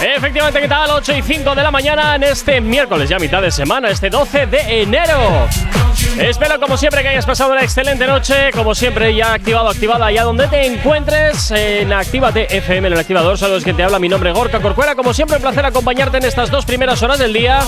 Efectivamente, ¿qué tal? 8 y 5 de la mañana en este miércoles, ya mitad de semana, este 12 de enero. Espero, como siempre, que hayas pasado una excelente noche. Como siempre, ya activado, activada, allá donde te encuentres. En Actívate FM, en el activador. Saludos que te habla mi nombre, Gorka Corcuera. Como siempre, un placer acompañarte en estas dos primeras horas del día.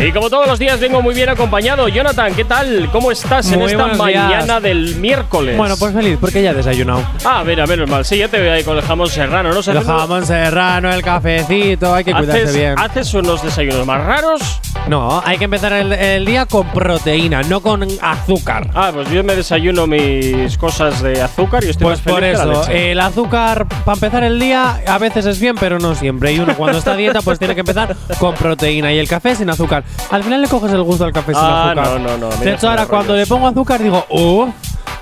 Y como todos los días, vengo muy bien acompañado. Jonathan, ¿qué tal? ¿Cómo estás en Muy esta buenos días. mañana del miércoles? Bueno, pues feliz, porque ya he desayunado. Ah, mira, menos mal. Sí, ya te veo ahí con el jamón serrano, ¿no? El jamón serrano, el cafecito, hay que cuidarse ¿Haces, bien. ¿Haces unos desayunos más raros? No, hay que empezar el, el día con proteína, no con azúcar. Ah, pues yo me desayuno mis cosas de azúcar y estoy Pues más feliz por que la eso, leche. el azúcar para empezar el día a veces es bien, pero no siempre. Y uno cuando está a dieta pues tiene que empezar con proteína y el café sin azúcar. Al final le coges el gusto al café sin Ah, azúcar. no, no, no, De hecho, ahora cuando le pongo azúcar digo, ¡uh!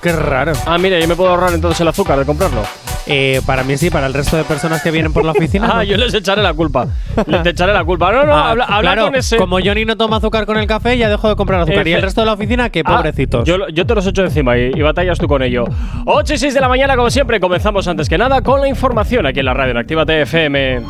¡Qué raro! Ah, mira, yo me puedo ahorrar entonces el azúcar de comprarlo. Eh, para mí sí, para el resto de personas que vienen por la oficina. Ah, no. yo les echaré la culpa. les echaré la culpa. No, no, Ah, habla, habla claro, con ese. Como Johnny no toma azúcar con el café, ya dejo de comprar azúcar. y el resto de la oficina, que Ah, pobrecitos. yo, yo te los echo encima y, y batallas tú con ello. 8 y 6 de la mañana, como siempre, comenzamos antes que nada con la información aquí en la radio en Actívate FM.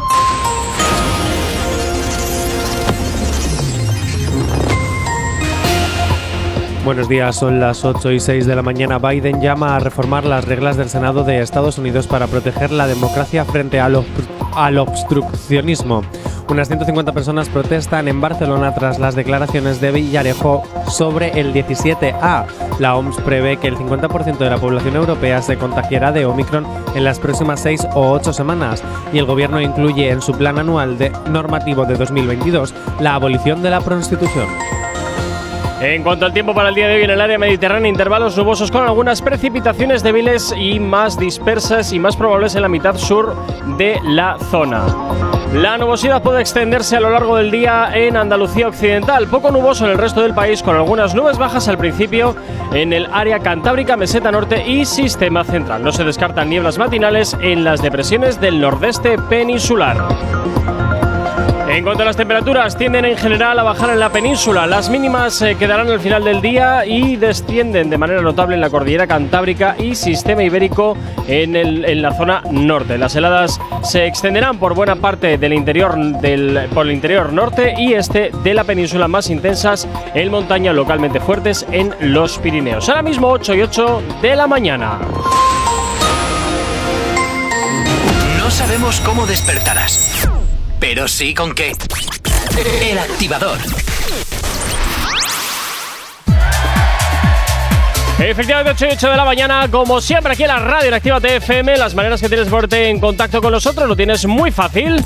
Buenos días, son las 8 y 6 de la mañana. Biden llama a reformar las reglas del Senado de Estados Unidos para proteger la democracia frente al, obstru- al obstruccionismo. Unas 150 personas protestan en Barcelona tras las declaraciones de Villarejo sobre el 17A. La OMS prevé que el 50% de la población europea se contagiará de Omicron en las próximas 6 o 8 semanas y el gobierno incluye en su plan anual de normativo de 2022 la abolición de la prostitución. En cuanto al tiempo para el día de hoy en el área mediterránea, intervalos nubosos con algunas precipitaciones débiles y más dispersas y más probables en la mitad sur de la zona. La nubosidad puede extenderse a lo largo del día en Andalucía Occidental, poco nuboso en el resto del país con algunas nubes bajas al principio en el área cantábrica, meseta norte y sistema central. No se descartan nieblas matinales en las depresiones del nordeste peninsular. En cuanto a las temperaturas, tienden en general a bajar en la península. Las mínimas eh, quedarán al final del día y descienden de manera notable en la cordillera cantábrica y sistema ibérico en, el- en la zona norte. Las heladas se extenderán por buena parte del interior, del, por el interior norte y este de la península, más intensas en montaña localmente fuertes en los Pirineos. Ahora mismo 8 y 8 de la mañana. No sabemos cómo despertarás, pero sí con qué. El Activador. Efectivamente, 8 y 8 de la mañana, como siempre aquí en la radio en Actívate FM, las maneras que tienes ponerte en contacto con nosotros lo tienes muy fácil.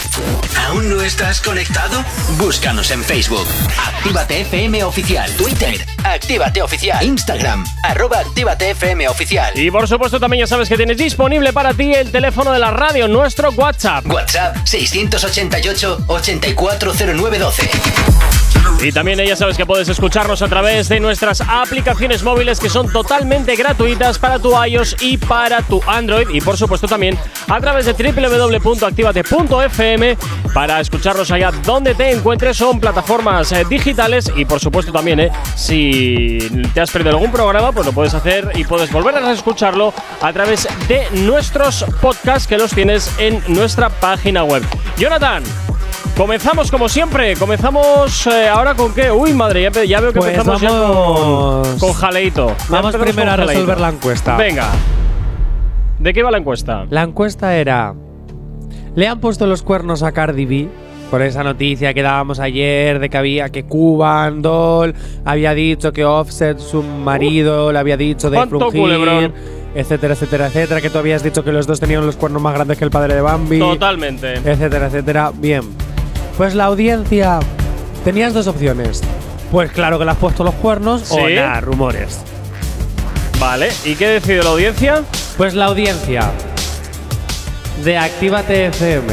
¿Aún no estás conectado? Búscanos en Facebook. Actívate FM Oficial. Twitter. Actívate Oficial. Instagram. Arroba Actívate FM Oficial. Y por supuesto también ya sabes que tienes disponible para ti el teléfono de la radio, nuestro WhatsApp. WhatsApp 688-840912. Y también ya sabes que puedes escucharnos a través de nuestras aplicaciones móviles que son totalmente gratuitas para tu iOS y para tu Android. Y por supuesto también a través de www.activate.fm para escucharnos allá donde te encuentres. Son plataformas eh, digitales y por supuesto también eh, si te has perdido algún programa pues lo puedes hacer y puedes volver a escucharlo a través de nuestros podcasts que los tienes en nuestra página web. Jonathan. Comenzamos como siempre, comenzamos eh, ahora con qué? Uy, madre, ya, ve- ya veo que Pues empezamos ya con, con jaleito. Vamos primero a jaleito. resolver la encuesta. Venga. ¿De qué va la encuesta? La encuesta era: ¿le han puesto los cuernos a Cardi B? Por esa noticia que dábamos ayer de que había que Cuban Doll había dicho que Offset, su marido, le había dicho de ¿Cuánto frungir, etcétera, etcétera, etcétera. Que tú habías dicho que los dos tenían los cuernos más grandes que el padre de Bambi. Totalmente. etcétera, etcétera. Bien. Pues la audiencia. Tenías dos opciones. Pues claro que le has puesto los cuernos o Sí. nada, rumores. Vale, ¿y qué decide la audiencia? Pues la audiencia de Actívate FM,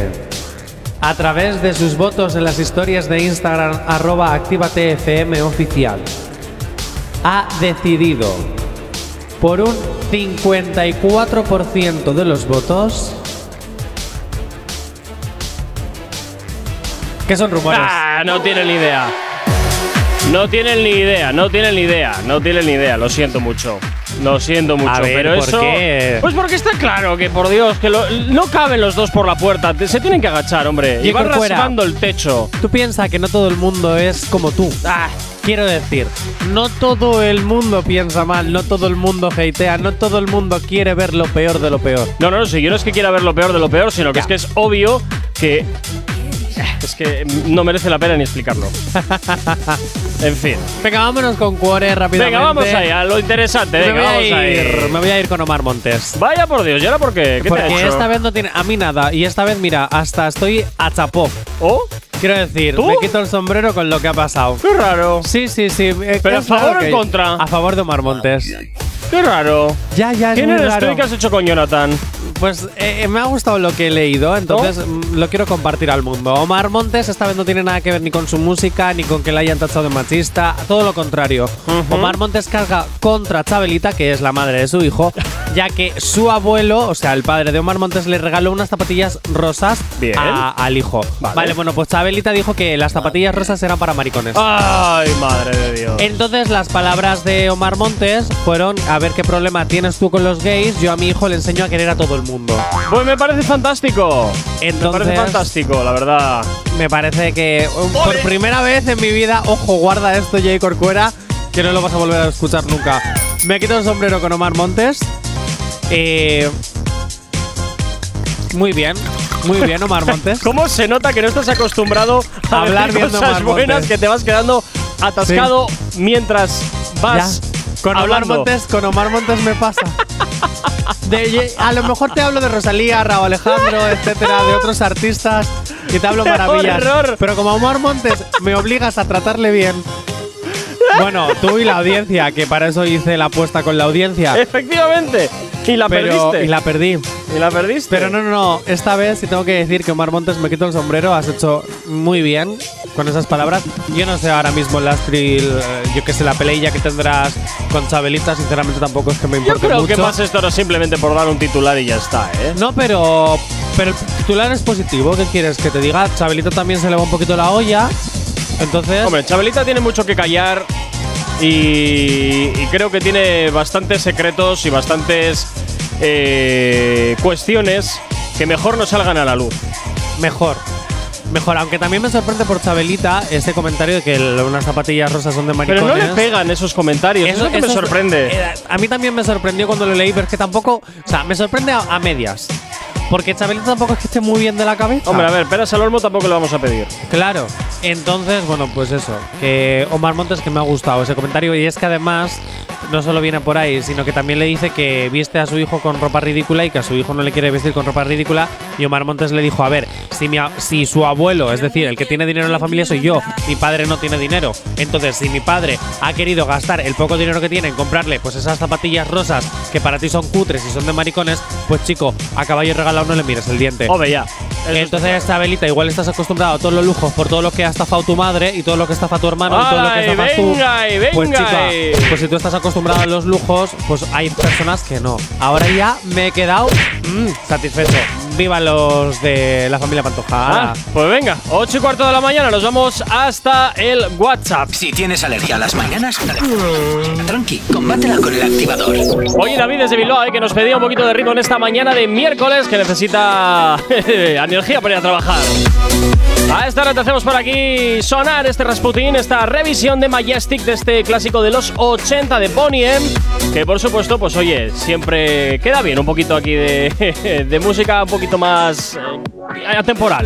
a través de sus votos en las historias de Instagram, arroba Actívate FM oficial, ha decidido por un 54% de los votos Que son rumores. Ah, no tienen ni idea. No tienen ni idea, no tienen ni idea, no tienen ni idea, lo siento mucho. Lo siento mucho, A ver, pero ¿por eso. qué? Pues porque está claro que, por Dios, que lo- no caben los dos por la puerta. te- Se tienen que agachar, hombre. Y van raspando el techo. Tú piensas que no todo el mundo es como tú. Ah, quiero decir, no todo el mundo piensa mal, no todo el mundo hatea, no todo el mundo quiere ver lo peor de lo peor. No, no, si yo no es que quiera ver lo peor de lo peor, sino que Ya. es que es obvio que. Es que no merece la pena ni explicarlo. en fin. Venga, vámonos con Cuore rápidamente. Venga, vamos ahí, a lo interesante. Me Venga, voy, a vamos ir, ahí. me voy a ir con Omar Montes. Vaya por Dios, ¿y ahora por qué? ¿Qué te ha Porque hecho? esta vez no tiene a mí nada. Y esta vez, mira, hasta estoy a chapó. ¿Oh? Quiero decir, ¿Tú? me quito el sombrero con lo que ha pasado. Qué raro. Sí, sí, sí. ¿Pero a favor o en contra? A favor de Omar Montes. Qué raro. Ya, ya, es ¿Quién muy eres tú raro. y qué has hecho con Jonathan? Pues eh, me ha gustado lo que he leído, entonces mm, lo quiero compartir al mundo. Omar Montes esta vez no tiene nada que ver ni con su música, ni con que le hayan tachado de machista, todo lo contrario. Omar Montes carga contra Chabelita, que es la madre de su hijo, ya que su abuelo, o sea, el padre de Omar Montes, le regaló unas zapatillas rosas a- al hijo. Vale. bueno, pues Chabelita dijo que las zapatillas rosas eran para maricones. Ay, madre de Dios. Entonces las palabras de Omar Montes fueron, a ver qué problema tienes tú con los gays, yo a mi hijo le enseño a querer a todo el mundo. Pues me parece fantástico. me Entonces- parece fantástico, la verdad. Me parece que um, por primera vez en mi vida, ojo, guarda esto, Jay Corcuera, que no lo vas a volver a escuchar nunca. Me quito el sombrero con Omar Montes. Eh, muy bien, muy bien, Omar Montes. ¿Cómo se nota que no estás acostumbrado a Hablar decir cosas Omar buenas Montes. que te vas quedando atascado mientras vas Ya. Con Omar hablando? Montes, con Omar Montes me pasa. De- a lo mejor te hablo de Rosalía, Raúl Alejandro, etcétera, de otros artistas y te hablo ¡Qué maravillas. horror! Pero como Omar Montes me obligas a tratarle bien. Bueno, tú y la audiencia, que para eso hice la apuesta con la audiencia. Efectivamente. Y la pero, perdiste. y la perdí. Y la perdiste. Pero no, no, no. Esta vez sí tengo que decir que Omar Montes me quito el sombrero. Has hecho muy bien con esas palabras. Yo no sé ahora mismo, Lastril, eh, yo que sé, la peleilla que tendrás con Chabelita, sinceramente tampoco es que me Yo importe creo mucho. que pasa esto ahora simplemente por dar un titular y ya está, ¿eh? No, pero, pero el titular es positivo. ¿Qué quieres que te diga? Chabelita también se le va un poquito la olla. Entonces, Hombre, Chabelita tiene mucho que callar y, y creo que tiene bastantes secretos y bastantes eh, cuestiones que mejor no salgan a la luz. mejor. Mejor, aunque también me sorprende por Chabelita ese comentario de que el- unas zapatillas rosas son de Pero maricones. no le pegan esos comentarios, eso, es lo que me sorprende. eh, a mí también me sorprendió cuando lo leí, pero es que tampoco. O sea, me sorprende a, a medias. Porque Chabelita tampoco es que esté muy bien de la cabeza. Hombre, a ver, peras al olmo tampoco le vamos a pedir. Claro. Entonces, bueno, pues eso. Que Omar Montes que me ha gustado ese comentario. Y es que además, no solo viene por ahí, sino que también le dice que viste a su hijo con ropa ridícula y que a su hijo no le quiere vestir con ropa ridícula. Y Omar Montes le dijo, a ver, si, mi si su abuelo, es decir, el que tiene dinero en la familia soy yo, mi padre no tiene dinero. Entonces, si mi padre ha querido gastar el poco dinero que tiene en comprarle pues esas zapatillas rosas que para ti son cutres y son de maricones, pues chico, a caballo regalado no le mires el diente. Hombre, ya. Eso Entonces, esta velita, igual estás acostumbrado a todos los lujos por todo lo que ha estafado tu madre y todo lo que estafa tu hermano y todo lo que ¡Ay, estafas tú. venga Pues venga chica, ahí! pues si tú estás acostumbrado a los lujos, pues hay personas que no. Ahora ya me he quedado mm, satisfecho. Viva los de la familia Pantoja. Ah, pues venga, 8 y cuarto de la mañana, nos vamos hasta el WhatsApp. Si tienes alergia a las mañanas, tranqui, combátela con el activador. Oye, David desde Bilbao, eh, que nos pedía un poquito de ritmo en esta mañana de miércoles, que necesita energía para ir a trabajar. A esta hora te hacemos por aquí sonar este Rasputin, esta revisión de Majestic de este clásico de los 80 de Bonnie M, que por supuesto, pues oye, siempre queda bien un poquito aquí de, de música un poquito más eh, atemporal.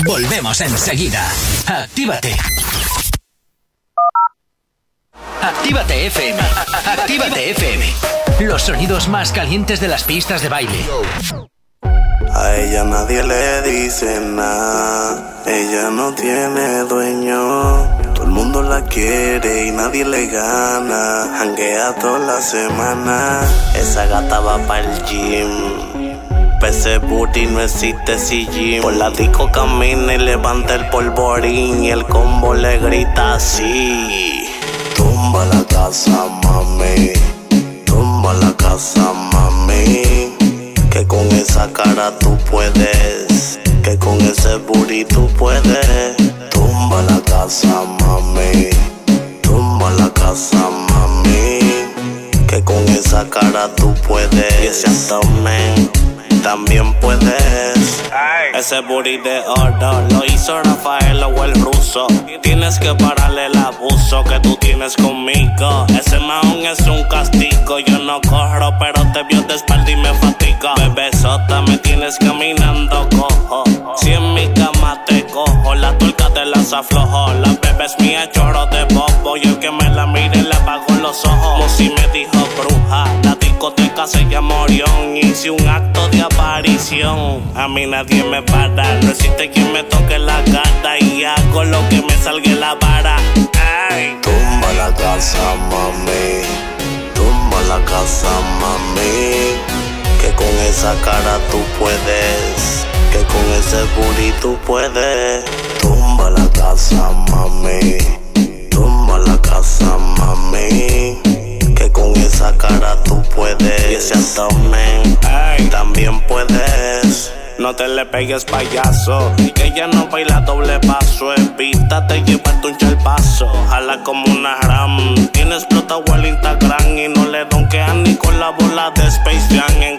Volvemos enseguida. Actívate. Actívate FM. Actívate FM. Los sonidos más calientes de las pistas de baile. A ella nadie le dice nada, ella no tiene dueño. Todo el mundo la quiere y nadie le gana. Hanguea toda la semana, esa gata va para el gym. Pese booty no existe si gym. Por la disco camina y levanta el polvorín y el combo le grita así. Tumba la casa, mami. Tumba la casa, mami. Que con esa cara tú puedes. Que con ese booty tú puedes. Tumba la casa, mami. Tumba la casa, mami. Que con esa cara tú puedes. Y ese también puedes. Ese booty de oro lo hizo Rafael o el ruso. Tienes que pararle el abuso que tú tienes conmigo. Ese maón es un castigo. Yo no corro, pero te vio de espalda y me fatiga. Bebesota, me tienes caminando cojo. Si en mi cama te cojo, la tuerca te las aflojo. La bebé es mía, chorro de bobo. Y el que me la mire le apago los ojos. Como si me dijo bruja. La discoteca se llama Orión. Hice un acto de aparición. A mí nadie me para. No existe quien me toque la cara. Y hago lo que me salga la vara. Ay. Tumba la casa, mami. Tumba la casa, mami. Que con esa cara tú puedes. Que con ese booty tú puedes. Tumba la casa, mami. Tumba la casa, mami. Con esa cara tú puedes. Y ese abdomen también puedes. No te le pegues payaso, que ella no baila doble paso. Evítate llevarte un chalpazo, jala como una ram. Tiene explotado el Instagram y no le donkean ni con la bola de Space Jam. En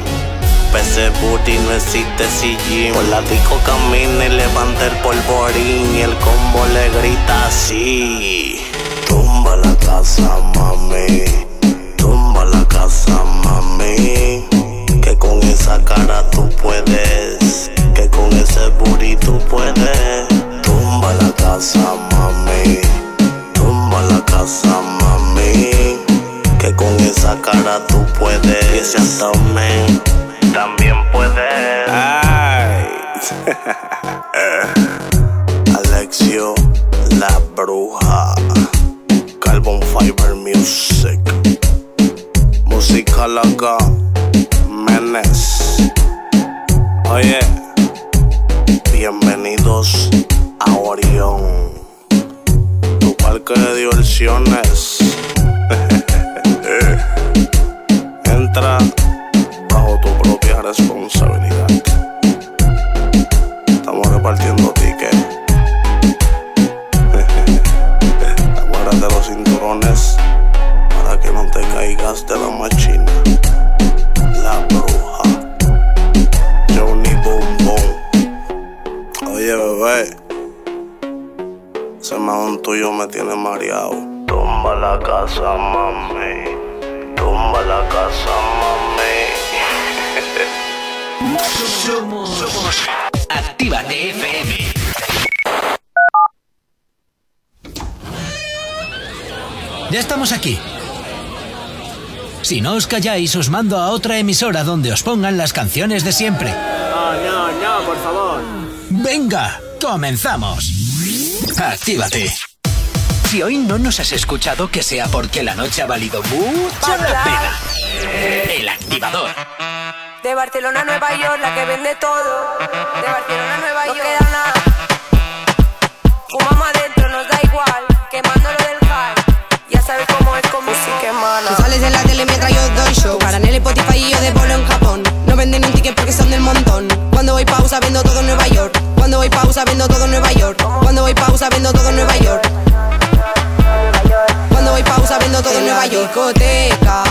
Pese booty no existe si gym. Por la disco camina y levanta el polvorín y el combo le grita así. Tumba la casa, mami. Tumba la casa, mami. Que con esa cara tú puedes. Que con ese booty tú puedes. Tumba la casa, mami. Tumba la casa, mami. Que con esa cara tú puedes. Y ese también puedes. Ay. Alexio, la bruja. Carbon Fiber Music. Música loca. Menes. Oye. Bienvenidos a Orión. Tu parque de diversiones. Entra responsabilidad. Estamos repartiendo tickets. Aguárdate los cinturones para que no te caigas de la machina. La bruja. Johnny Boom. Oye, bebé. Ese mahón tuyo me tiene mareado. Tumba la casa, mami. Tumba la casa, mami. Somos Actívate FM. Ya estamos aquí. Si no os calláis, os mando a otra emisora donde os pongan las canciones de siempre. No, no, no, por favor. Venga, comenzamos. Actívate. Si hoy no nos has escuchado, que sea porque la noche ha valido mucho la pena. El activador. De Barcelona a Nueva York, la que vende todo. De Barcelona a Nueva York, no queda nada. Fumamos adentro, nos da igual. Quemándolo del high. Ya sabes cómo es con música hermana. Tú sales en la tele mientras yo doy show. Para en el Spotify y yo de bolo en Japón. No venden un ticket porque son del montón. Cuando voy pausa vendo todo en Nueva York. Cuando voy pausa vendo todo en Nueva York. Cuando voy pausa vendo todo en Nueva York. Cuando voy pausa vendo todo en Nueva York. discoteca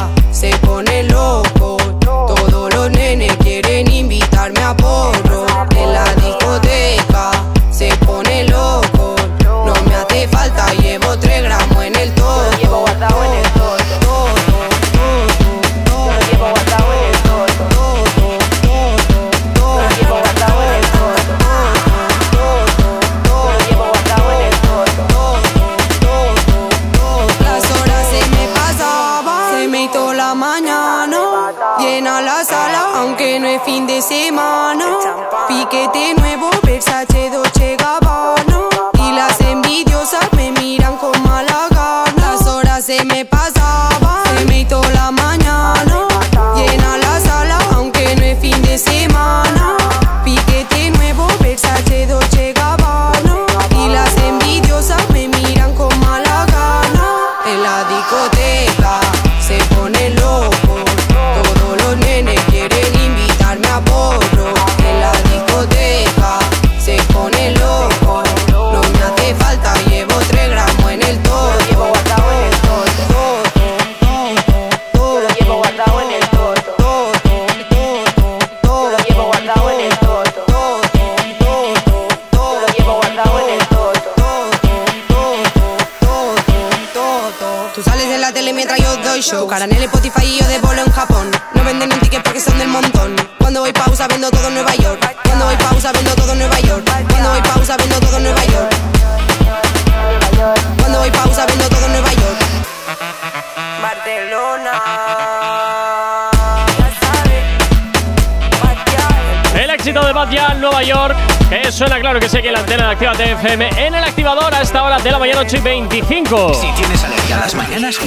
Activa TFM en el activador a esta hora de la mañana 8 y 25. Si tienes alergia a las mañanas,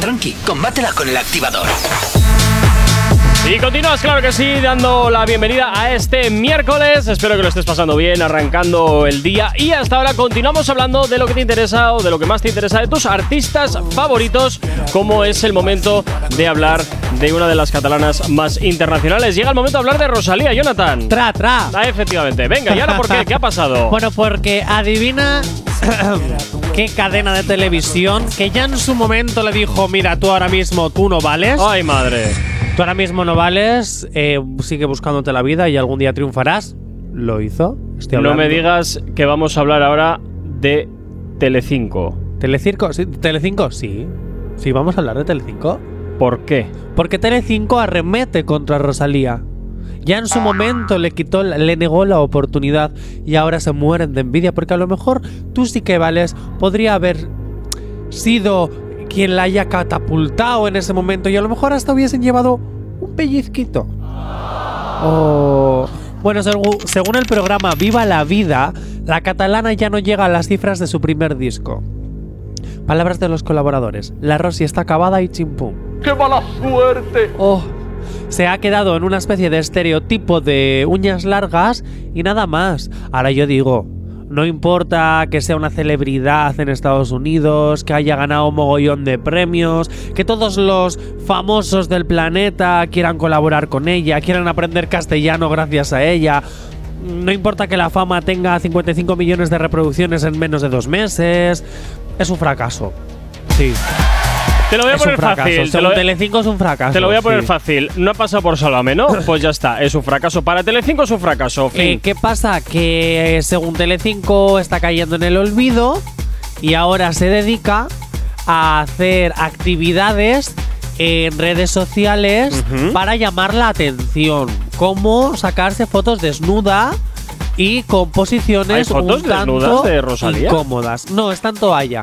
tranqui, combátela con el activador. Y continúas, claro que sí, dando la bienvenida a este miércoles. Espero que lo estés pasando bien, arrancando el día. Y hasta ahora continuamos hablando de lo que te interesa o de lo que más te interesa de tus artistas favoritos, como es el momento de hablar de una de las catalanas más internacionales. Llega el momento de hablar de Rosalía, Jonathan. Tra, tra. Ah, efectivamente. Venga, ¿y ahora por qué? ¿Qué ha pasado? Bueno, porque adivina qué cadena de televisión que ya en su momento le dijo, mira, tú ahora mismo tú no vales. Ay, madre. Tú ahora mismo no vales, eh, sigue buscándote la vida y algún día triunfarás. Lo hizo. Estoy No me digas que vamos a hablar ahora de Telecinco. ¿Telecirco? ¿Sí? ¿Telecinco? Sí. Sí, vamos a hablar de Telecinco. ¿Por qué? Porque Telecinco arremete contra Rosalía. Ya en su momento le quitó, le negó la oportunidad y ahora se mueren de envidia porque a lo mejor tú sí que vales, podría haber sido quien la haya catapultado en ese momento y a lo mejor hasta hubiesen llevado un pellizquito. Bueno, según el programa Viva la Vida, la catalana ya no llega a las cifras de su primer disco. Palabras de los colaboradores. La Rosy está acabada y chimpum. ¡Qué mala suerte! Oh. Se ha quedado en una especie de estereotipo de uñas largas y nada más. Ahora yo digo, no importa que sea una celebridad en Estados Unidos, que haya ganado un mogollón de premios, que todos los famosos del planeta quieran colaborar con ella, quieran aprender castellano gracias a ella. No importa que la fama tenga 55 millones de reproducciones en menos de dos meses. Es un fracaso. Sí. Te lo voy a es un poner fracaso. fácil. Te lo, Telecinco es un fracaso. te lo voy a poner sí. fácil. No ha pasado por Sálvame, ¿no? Pues ya está. Es un fracaso. Para Telecinco es un fracaso. Fin. Eh, ¿Qué pasa? Que eh, según Telecinco está cayendo en el olvido y ahora se dedica a hacer actividades en redes sociales para llamar la atención, como sacarse fotos desnuda y con posiciones ¿Hay fotos un tanto desnudas de Rosalía? incómodas. No, está en toalla.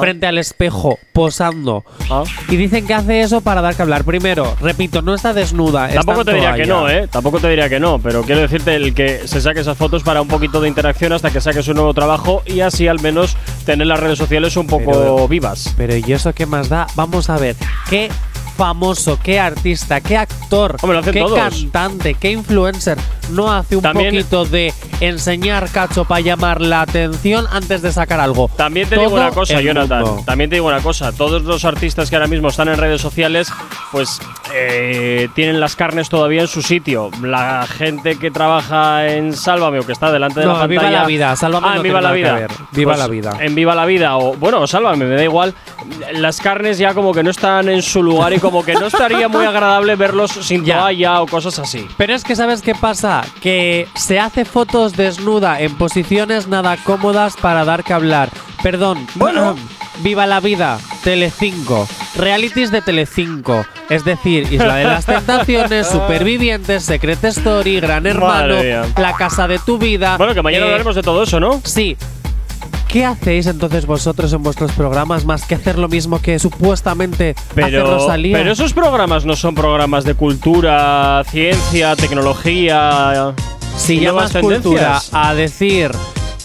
Frente al espejo, posando. Ah. Y dicen que hace eso para dar que hablar. Primero, repito, no está desnuda. Tampoco te diría que no, ¿eh? Tampoco te diría que no, pero quiero decirte el que se saque esas fotos para un poquito de interacción hasta que saque su nuevo trabajo y así al menos tener las redes sociales un poco Pero- vivas. Pero ¿y eso qué más da? Vamos a ver, qué famoso, qué artista, qué actor, Hombre, qué todos. cantante, qué influencer no hace un También- poquito de enseñar cacho para llamar la atención antes de sacar algo. También te digo Todo una cosa, el Jonathan. mundo. También te digo una cosa. Todos los artistas que ahora mismo están en redes sociales, pues eh, tienen las carnes todavía en su sitio. La gente que trabaja en Sálvame o que está delante de No, la pantalla. Viva la Vida, Sálvame Ah, no Viva tiene la nada que vida. ver. Viva Pues la vida. En Viva la vida o bueno, Sálvame, me da igual. Las carnes ya como que no están en su lugar y como que no estaría muy agradable verlos sin Ya. toalla o cosas así. Pero es que ¿sabes qué pasa? Que se hace fotos desnuda en posiciones nada cómodas para dar que hablar. Perdón. Bueno. Viva la vida, Telecinco. Realities de Telecinco. Es decir, Isla de las Tentaciones, Supervivientes, Secret Story, Gran Hermano. La Casa de tu Vida. Bueno, que mañana eh, hablaremos de todo eso, ¿no? Sí. ¿Qué hacéis entonces vosotros en vuestros programas más que hacer lo mismo que supuestamente hace Pero, Rosalía? pero esos programas no son programas de cultura, ciencia, tecnología. si llamas cultura a decir,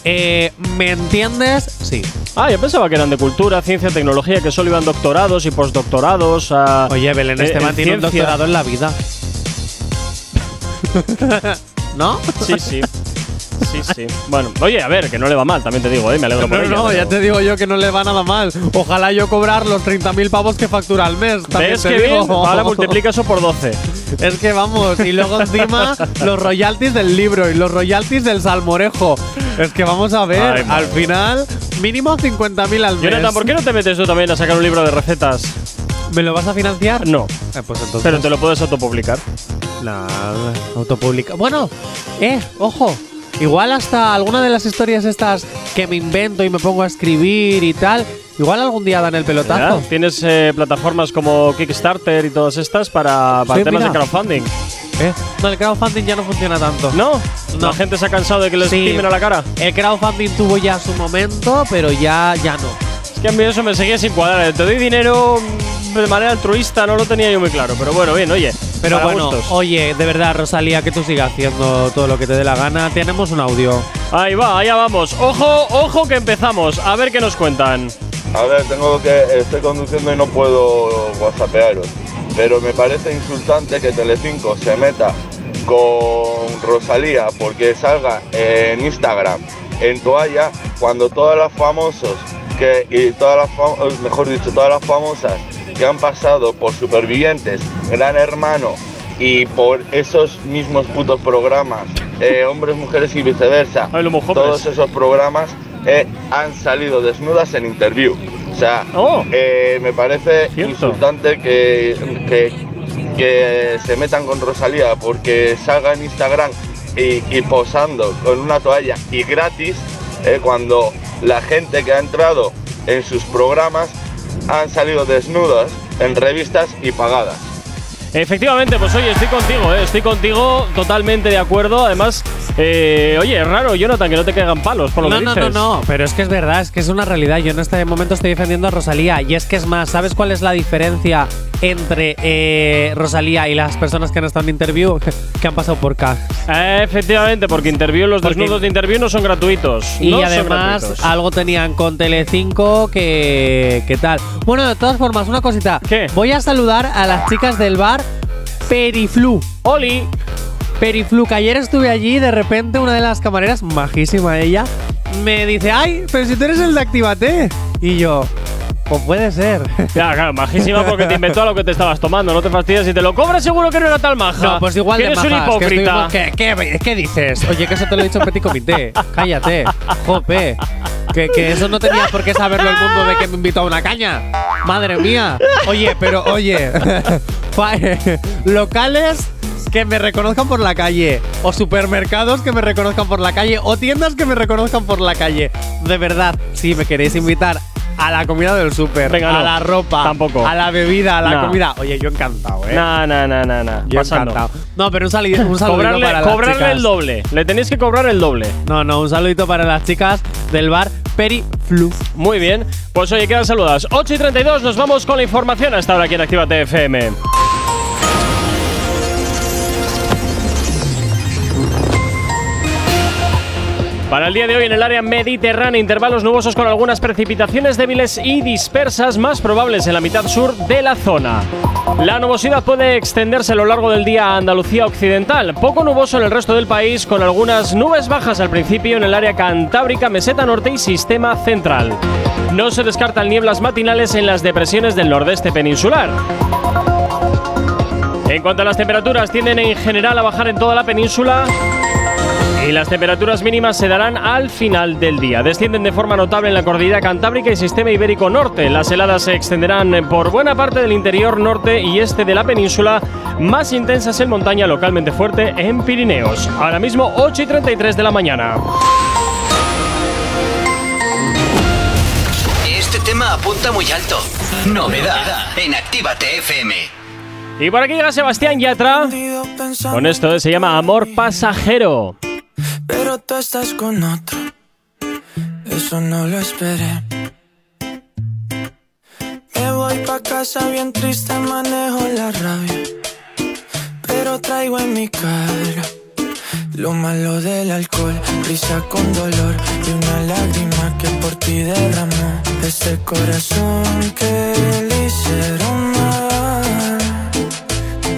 eh, ¿me entiendes? Sí. Ah, yo pensaba que eran de cultura, ciencia, tecnología, que solo iban doctorados y postdoctorados a. Oye, Belén eh, Esteban en tiene un doctorado en la vida. ¿No? Sí, sí. Sí, sí. Bueno, oye, a ver, que no le va mal, también te digo, ¿eh? Me alegro por No, ella, no, pero- ya te digo yo que no le va nada mal. Ojalá yo cobrar los 30.000 pavos que factura al mes. ¿Ves que bien? Ahora multiplica eso por 12. Es que vamos, y luego encima los royalties del libro y los royalties del salmorejo. Es que vamos a ver, Ay, al final, mínimo 50.000 al mes. Jonathan, ¿por qué no te metes tú también a sacar un libro de recetas? ¿Me lo vas a financiar? No, Eh, pues entonces. pero te lo puedes autopublicar. Nada, autopublica. Bueno, eh, ojo. Igual hasta alguna de las historias estas que me invento y me pongo a escribir y tal, igual algún día dan el pelotazo. ¿Verdad? Tienes eh, plataformas como Kickstarter y todas estas para, para Sí, temas mira. de crowdfunding. Eh, No, el crowdfunding ya no funciona tanto. ¿No? No. La gente se ha cansado de que les Sí. a la cara. El crowdfunding tuvo ya su momento, pero ya, ya no. Es que a mí eso me seguía sin cuadrar. Te doy dinero de manera altruista, no lo tenía yo muy claro. Pero bueno, bien, oye. Pero bueno, gustos. oye, de verdad, Rosalía, que tú sigas haciendo todo lo que te dé la gana. Tenemos un audio. Ahí va, allá vamos. Ojo, ojo que empezamos. A ver qué nos cuentan. A ver, tengo que. Estoy conduciendo y no puedo whatsappearos. Pero me parece insultante que Telecinco se meta con Rosalía porque salga en Instagram en toalla cuando todas las famosos que y todas las fam- mejor dicho todas las famosas que han pasado por supervivientes, Gran Hermano y por esos mismos putos programas, eh, hombres, mujeres y viceversa, Ay, todos esos programas eh, han salido desnudas en interview. O sea, Oh. eh, me parece Cierto. insultante que, que, que se metan con Rosalía porque salga en Instagram y, y posando con una toalla y gratis eh, cuando la gente que ha entrado en sus programas han salido desnudas en revistas y pagadas. Efectivamente, pues oye, estoy contigo, ¿eh? estoy contigo totalmente de acuerdo. Además, eh, oye, es raro, Jonathan, que no te caigan palos por lo No, que no, dices. no, no, pero es que es verdad, es que es una realidad. Yo en este momento estoy defendiendo a Rosalía. Y es que es más, ¿sabes cuál es la diferencia entre eh, Rosalía y las personas que han estado en interview que han pasado por CAG? Eh, efectivamente, porque interview, los Porque- desnudos de interview no son gratuitos. Y no además gratuitos. algo tenían con Telecinco que, que tal. Bueno, de todas formas, una cosita. ¿Qué? Voy a saludar a las chicas del bar Periflu. Oli, Periflu, que ayer estuve allí y de repente una de las camareras, majísima ella, me dice, ay, pero si tú eres el de Actívate. Y yo, pues puede ser. Ya, claro, majísima porque te inventó a lo que te estabas tomando. No te fastidies. Si te lo cobras, seguro que no era tal maja. No, pues igual de eres un majas, que hipócrita. ¿qué, qué, qué dices? Oye, que eso te lo he dicho en Petit Comité. Cállate. Jope. Que, que eso no tenía por qué saberlo el mundo de que me invitó a una caña. Madre mía. Oye, pero oye. Locales que me reconozcan por la calle. O supermercados que me reconozcan por la calle. O tiendas que me reconozcan por la calle. De verdad, si me queréis invitar a la comida del súper, a no. la ropa, Tampoco. a la bebida, a la comida. Oye, yo encantado, ¿eh? No, no, no, no, no. Yo Pasando. encantado. No, pero un, sali- un saludito Cobrarle, para las cobrarle chicas. el doble. Le tenéis que cobrar el doble. No, no, un saludito para las chicas del bar Periflu. Muy bien. Pues oye, quedan saludadas. 8 y 32, nos vamos con la información hasta ahora aquí en Actívate FM. Para el día de hoy en el área mediterránea, intervalos nubosos con algunas precipitaciones débiles y dispersas más probables en la mitad sur de la zona. La nubosidad puede extenderse a lo largo del día a Andalucía occidental, poco nuboso en el resto del país con algunas nubes bajas al principio en el área cantábrica, meseta norte y sistema central. No se descartan nieblas matinales en las depresiones del nordeste peninsular. En cuanto a las temperaturas, tienden en general a bajar en toda la península y las temperaturas mínimas se darán al final del día. Descienden de forma notable en la cordillera cantábrica y sistema ibérico norte. Las heladas se extenderán por buena parte del interior norte y este de la península, más intensas en montaña, localmente fuerte en Pirineos. Ahora mismo 8 y 33 de la mañana. Este tema apunta muy alto. Novedad en Actívate FM. Y por aquí llega Sebastián Yatra. Con esto se llama Amor Pasajero. Pero tú estás con otro. Eso no lo esperé. Me voy pa' casa bien triste, manejo la rabia. Pero traigo en mi cara lo malo del alcohol, risa con dolor y una lágrima que por ti derramó. Este corazón que le hicieron mal.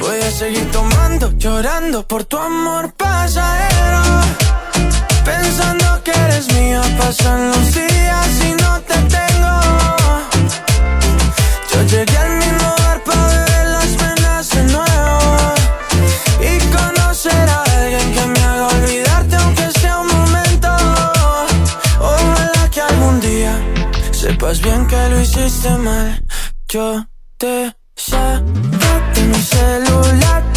Voy a seguir tomando, llorando por tu amor pasajero. Pensando que eres mía, pasan los días y no te tengo. Yo llegué al mismo bar para beber las penas de nuevo. Y conocer a alguien que me haga olvidarte, aunque sea un momento. Ojalá que algún día sepas bien que lo hiciste mal. Yo te saqué mi celular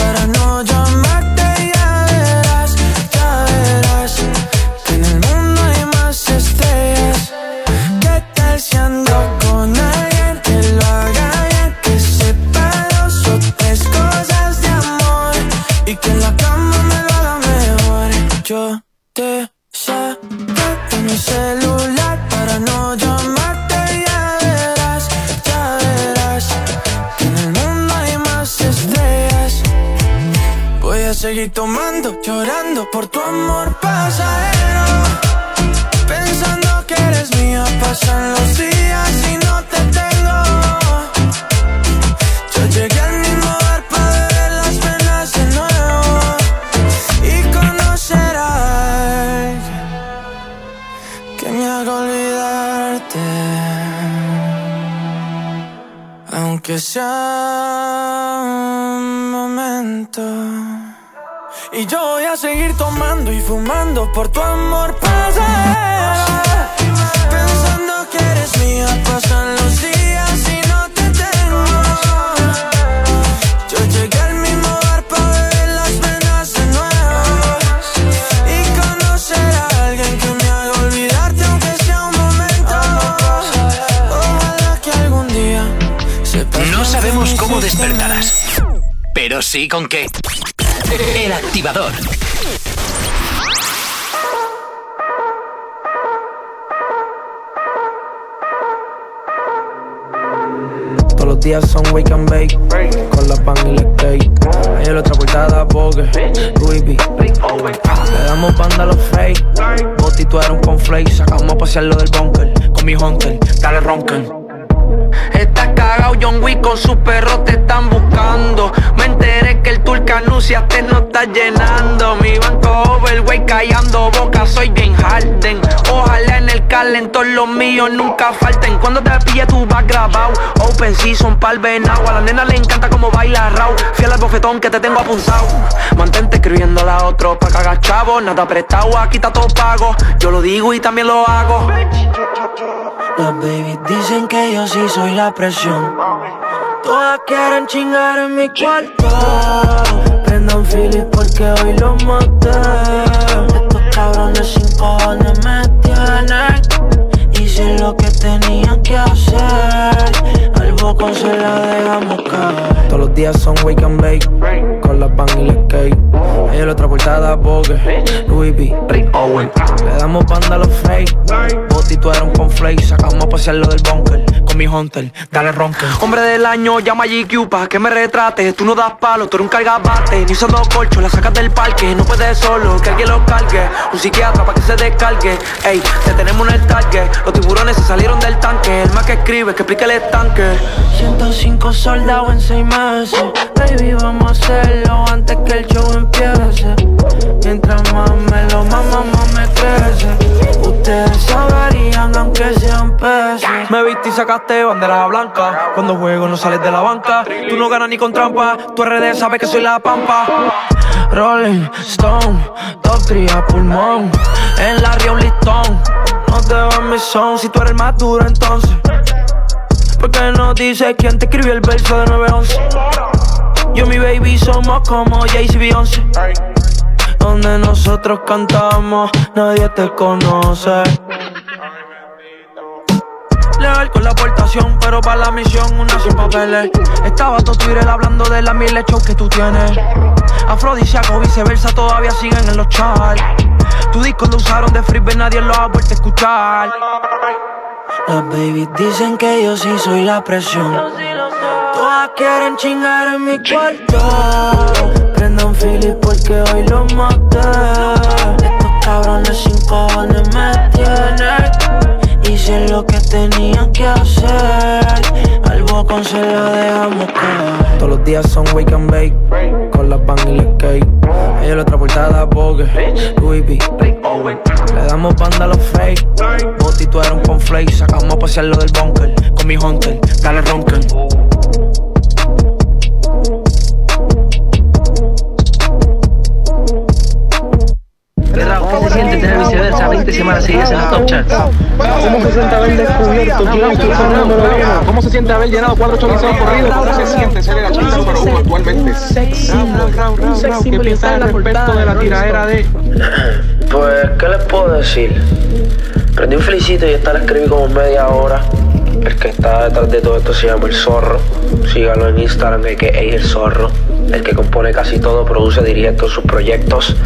Seguir tomando, llorando por tu amor pasajero. Pensando que eres mía, pasan los días y no te tengo. Yo llegué al mismo bar para beber las penas de nuevo y conocer a alguien que me haga olvidarte. Aunque sea Y yo voy a seguir tomando y fumando por tu amor pasajero. Pensando que eres mía, pasan los días y no te tengo. Yo llegué al mismo bar para beber las penas de nuevo. Y conocer a alguien que me haga olvidarte, aunque sea un momento. Ojalá que algún día sepas No sabemos cómo despertarás, pero sí con qué. El activador. Todos los días son wake and bake Con la pan y la cake Ayer otra portada Vogue Louis V. Le damos banda a los fake. Boti tú eres un conflake. Sacamos a pasear lo del bunker Con mi hunter, dale roncan Estás cagado John Wick con su perro te están buscando. Me enteré que el tour que anunciaste no está llenando. Mi banco overweight callando boca soy bien Harden. Ojalá en el calentor los míos nunca falten. Cuando te pille tú vas grabado Open season pa'l venado A la nena le encanta como baila raw Fiel al bofetón que te tengo apuntado Mantente escribiendo a otro pa' cagar chavo. Nada prestado, aquí está todo pago. Yo lo digo y también lo hago Las babies dicen que yo sí soy la presión. Todas quieren chingar en mi cuarto. Prendan Philip porque hoy lo maté. Estos cabrones sin cojones me tienen. Hice lo que tenía que hacer. Al bocón se la dejamos caer. Todos los días son wake and bake. Con la pan y la cake. Ella la otra portada Vogue. Louis V. Rick Owen. Le damos banda a los fake. Boti, tú eres un conflake. Sacamos a pasearlo del bunker. Con mi hunter. Dale ronque. Hombre del año, llama a GQ pa' que me retrate. Tú no das palo, tú eres un cargabate. Ni usando colcho, la sacas del parque. No puedes solo, que alguien lo cargue. Un psiquiatra pa' que se descargue. Ey, te tenemos en el target. Los tiburones se salieron del tanque. El más que escribe, que explique el estanque. 105 soldados en 6 meses. Baby, vamos a hacerlo antes que el show empiece. Mientras más me lo mama, más me crece. Ustedes saberían aunque sean peces. Me viste y sacaste bandera blanca. Cuando juego no sales de la banca. Tú no ganas ni con trampa. Tu RD sabe que soy la pampa. Rolling Stone, top 3 a pulmón. En la ría un listón. Si tú eres más duro entonces. Porque no dice quién te escribió el verso de 911. Yo y mi baby somos como Jay-Z Beyoncé. Donde nosotros cantamos, nadie te conoce. Legal con la aportación, pero para la misión una sin papeles. Estaba todo Twitter hablando de las mil shows que tú tienes. Afrodisíaco, viceversa, todavía siguen en los charts. Tu disco lo usaron de freebie, nadie lo ha vuelto a escuchar. Las babies dicen que yo sí soy la presión. Todas quieren chingar en mi cuarto. Prendan Philip porque hoy lo maté. Estos cabrones sin cojones me tienen. Hice lo que tenía que hacer. Al bocón se la dejamos caer. Todos los días son wake and bake. Con la pan y la cake. Ella la otra portada Vogue. Louis Owen. Le damos banda a los fake. Boti, tú eres un. Sacamos a pasearlo del bunker. Con mi hunter. Dale ronquen. ¿Qué se siente tener viceversa 20 semanas seguidas en los top charts? ¿Cómo se siente haber descubierto Ronaldo? ¿Cómo se siente haber llenado cuatro chorizados corridos? ¿Cómo se siente ser el artista número uno actualmente? Sexy, ¿Qué piensas al respecto de la tiraera de...? Pues, ¿qué les puedo decir? Prendí un felicito y esta la escribí como media hora. El que está detrás de todo esto se llama El Zorro. Sígalo en Instagram, que es El Zorro. El que compone casi todo, produce, dirige todos sus proyectos.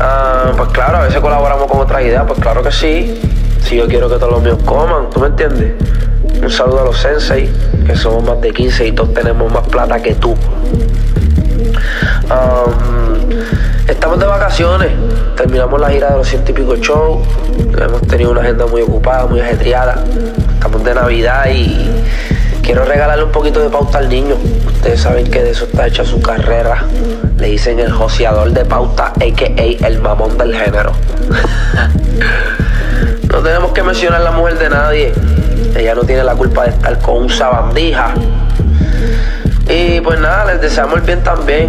Ah, pues claro, a veces colaboramos con otras ideas, pues claro que sí. Si yo quiero que todos los míos coman, ¿tú me entiendes? Un saludo a los sensei, que somos más de 15 y todos tenemos más plata que tú. Estamos de vacaciones, terminamos la gira de los pico shows, hemos tenido una agenda muy ocupada, muy ajetreada, estamos de Navidad y quiero regalarle un poquito de pauta al niño. Ustedes saben que de eso está hecha su carrera. Le dicen el joseador de pauta, a.k.a. el mamón del género. no tenemos que mencionar la mujer de nadie. Ella no tiene la culpa de estar con un sabandija. Y pues nada, les deseamos el bien también.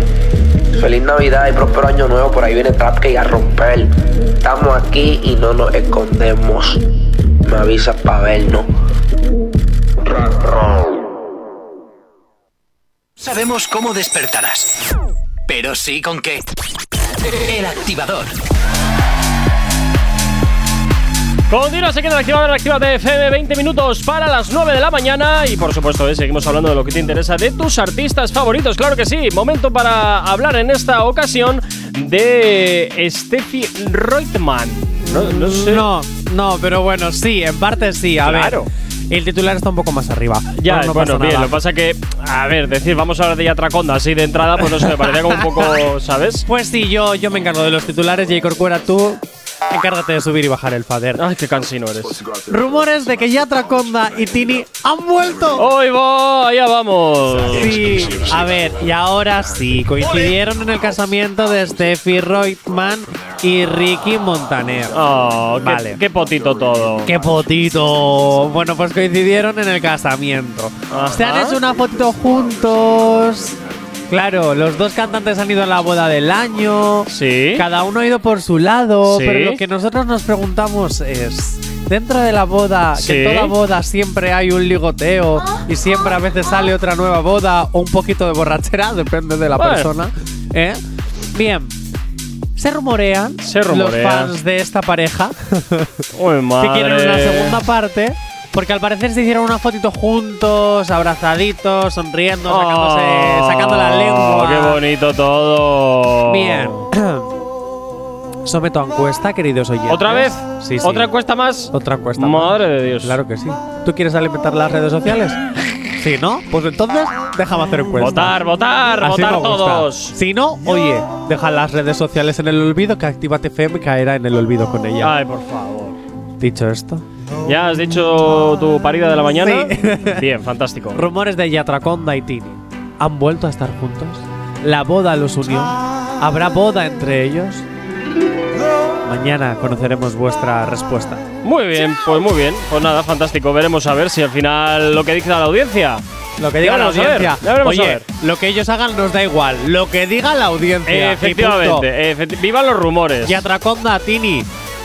Feliz Navidad y próspero año nuevo. Por ahí viene Trapke y a romper. Estamos aquí y no nos escondemos. Me avisas para vernos. Sabemos cómo despertarás, pero sí con qué. El activador. Continúa aquí en el activador, Actívate FM, 20 minutos para las 9 de la mañana. Y por supuesto, eh, seguimos hablando de lo que te interesa de tus artistas favoritos. Claro que sí, momento para hablar en esta ocasión de Steffi Reutemann. No, no sé. No, no, pero bueno, sí, en parte sí. A Claro. ver. El titular está un poco más arriba. Ya, Bueno, no bueno, pasa bien, nada. lo que pasa que, a ver, decir, vamos a hablar de Yatraconda así de entrada, pues no sé, me parecía como un poco, ¿sabes? Pues sí, yo, yo me encargo de los titulares. J. Corcuera, tú encárgate de subir y bajar el fader. Ay, qué cansino eres. Rumores de que Yatraconda y Tini han vuelto. ¡Hoy va! ¡Ya vamos! Sí, a ver, y ahora sí, coincidieron en el casamiento de Steffi Reutemann y Ricky Montaner. Oh, qué, Vale. qué potito todo. ¡Qué potito! Bueno, pues coincidieron en el casamiento. Ajá. Se han hecho una fotito juntos. Claro, los dos cantantes han ido a la boda del año. Sí. Cada uno ha ido por su lado. Sí. Pero lo que nosotros nos preguntamos es: dentro de la boda, que en toda boda siempre hay un ligoteo y siempre a veces sale otra nueva boda o un poquito de borrachera, depende de la Bueno. persona. ¿eh? Bien. Se rumorean Se los fans de esta pareja Uy, que madre. quieren una segunda parte. Porque al parecer se hicieron una fotito juntos, abrazaditos, sonriendo, sacándose, Oh, sacando la lengua. Qué bonito todo. Bien. Someto a encuesta, queridos oyentes. ¿Otra vez? Sí, sí. ¿Otra encuesta más? Otra encuesta. Madre más. de Dios. Claro que sí. ¿Tú quieres alimentar las redes sociales? Sí, ¿no? Pues entonces déjame hacer encuesta. Votar, votar, Así votar todos. Si no, oye, deja las redes sociales en el olvido, que Actívate FM caerá en el olvido con ella. Ay, por favor. Dicho esto, ¿Ya has dicho tu parida de la mañana? Bien, fantástico. rumores de Yatraconda y Tini. ¿Han vuelto a estar juntos? ¿La boda los unió? ¿Habrá boda entre ellos? Mañana conoceremos vuestra respuesta. Muy bien, pues muy bien. Pues nada, fantástico. Veremos a ver si al final lo que dice la audiencia. Lo que diga la a ver, audiencia. a ver. lo que ellos hagan nos da igual. Lo que diga la audiencia. Efectivamente, efecti- vivan los rumores. Y Atraconda, Tini.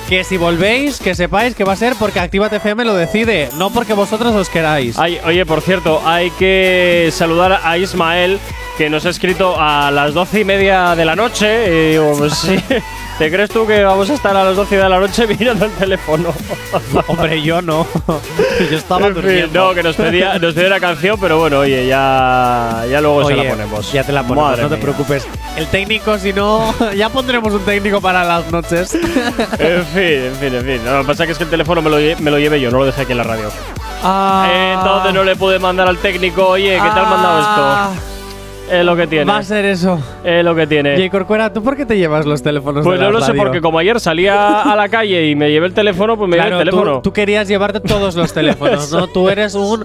Que si volvéis, que sepáis que va a ser porque Actívate FM lo decide, no porque vosotros os queráis. Ay, oye, por cierto, hay que saludar a Ismael, que nos ha escrito a las doce y media de la noche. Y digo, pues sí. ¿Te crees tú que vamos a estar a las doce de la noche mirando el teléfono? Hombre, yo no. yo estaba En fin, durmiendo. no, que nos pedía, nos pedía una canción, pero bueno, oye, ya, ya luego se Oye, la ponemos. Ya te la ponemos, Madre no te mía. preocupes. El técnico, si no, ya pondremos un técnico para las noches. En fin, en fin, en fin. No, lo que pasa es que el teléfono me lo, me lo llevé yo, no lo dejé aquí en la radio. Ah, Entonces no le pude mandar al técnico, oye, ¿qué te has mandado ah, esto? Es lo que tiene. Va a ser eso. Es lo que tiene. J. Corcuera, ¿tú por qué te llevas los teléfonos Pues de no lo sé, radio? porque como ayer salía a la calle y me llevé el teléfono, pues me Claro, llevé el tú- teléfono. Tú, querías llevarte todos los teléfonos, ¿no? Tú eres un.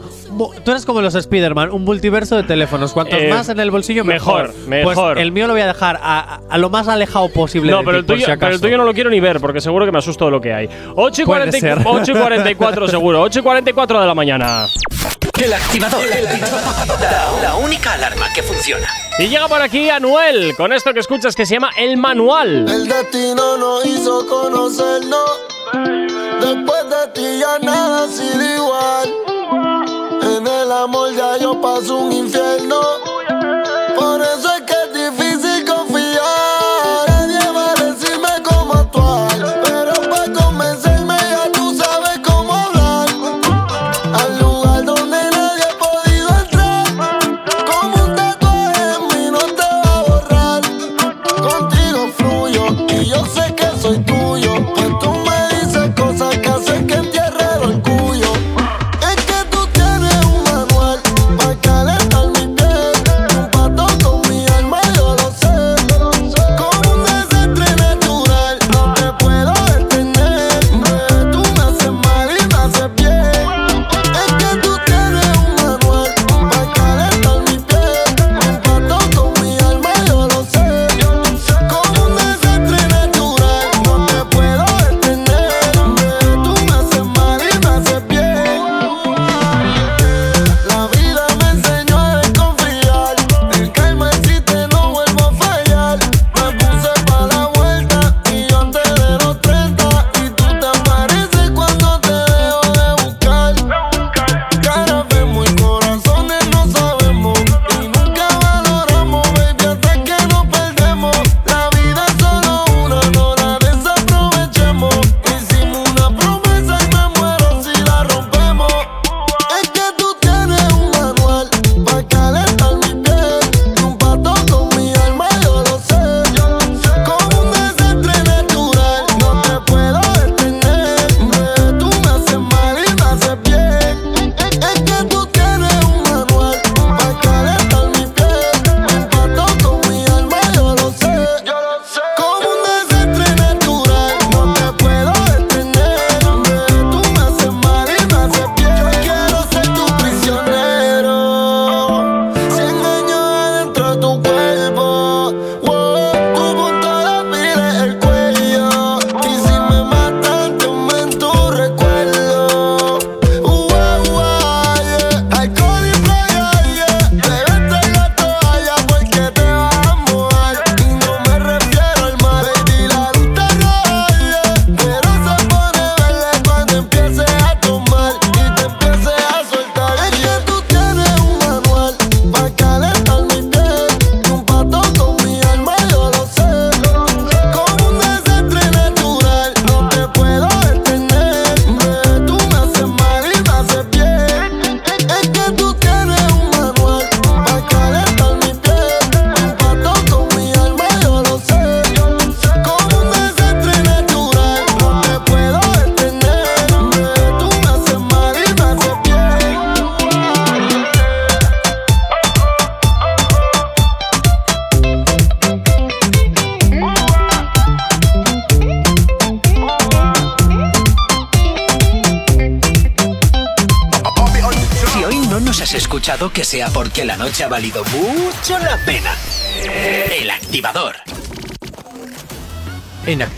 Tú eres como los Spider-Man, un multiverso de teléfonos. Cuantos Eh, más en el bolsillo, mejor. mejor, mejor. Pues el mío lo voy a dejar a, a- lo más alejado posible. No, de pero ti, el, por tuyo, si pero el tuyo no lo quiero ni ver, porque seguro que me asusto de lo que hay. 8 y, Puede 40 ser. 8 y 44 seguro. 8 y 44 de la mañana. El activador. La, la única alarma que funciona. Y llega por aquí Anuel con esto que escuchas que se llama El Manual. El destino nos hizo conocernos. Después de ti ya nada ha sido igual. En el amor ya yo paso un infierno.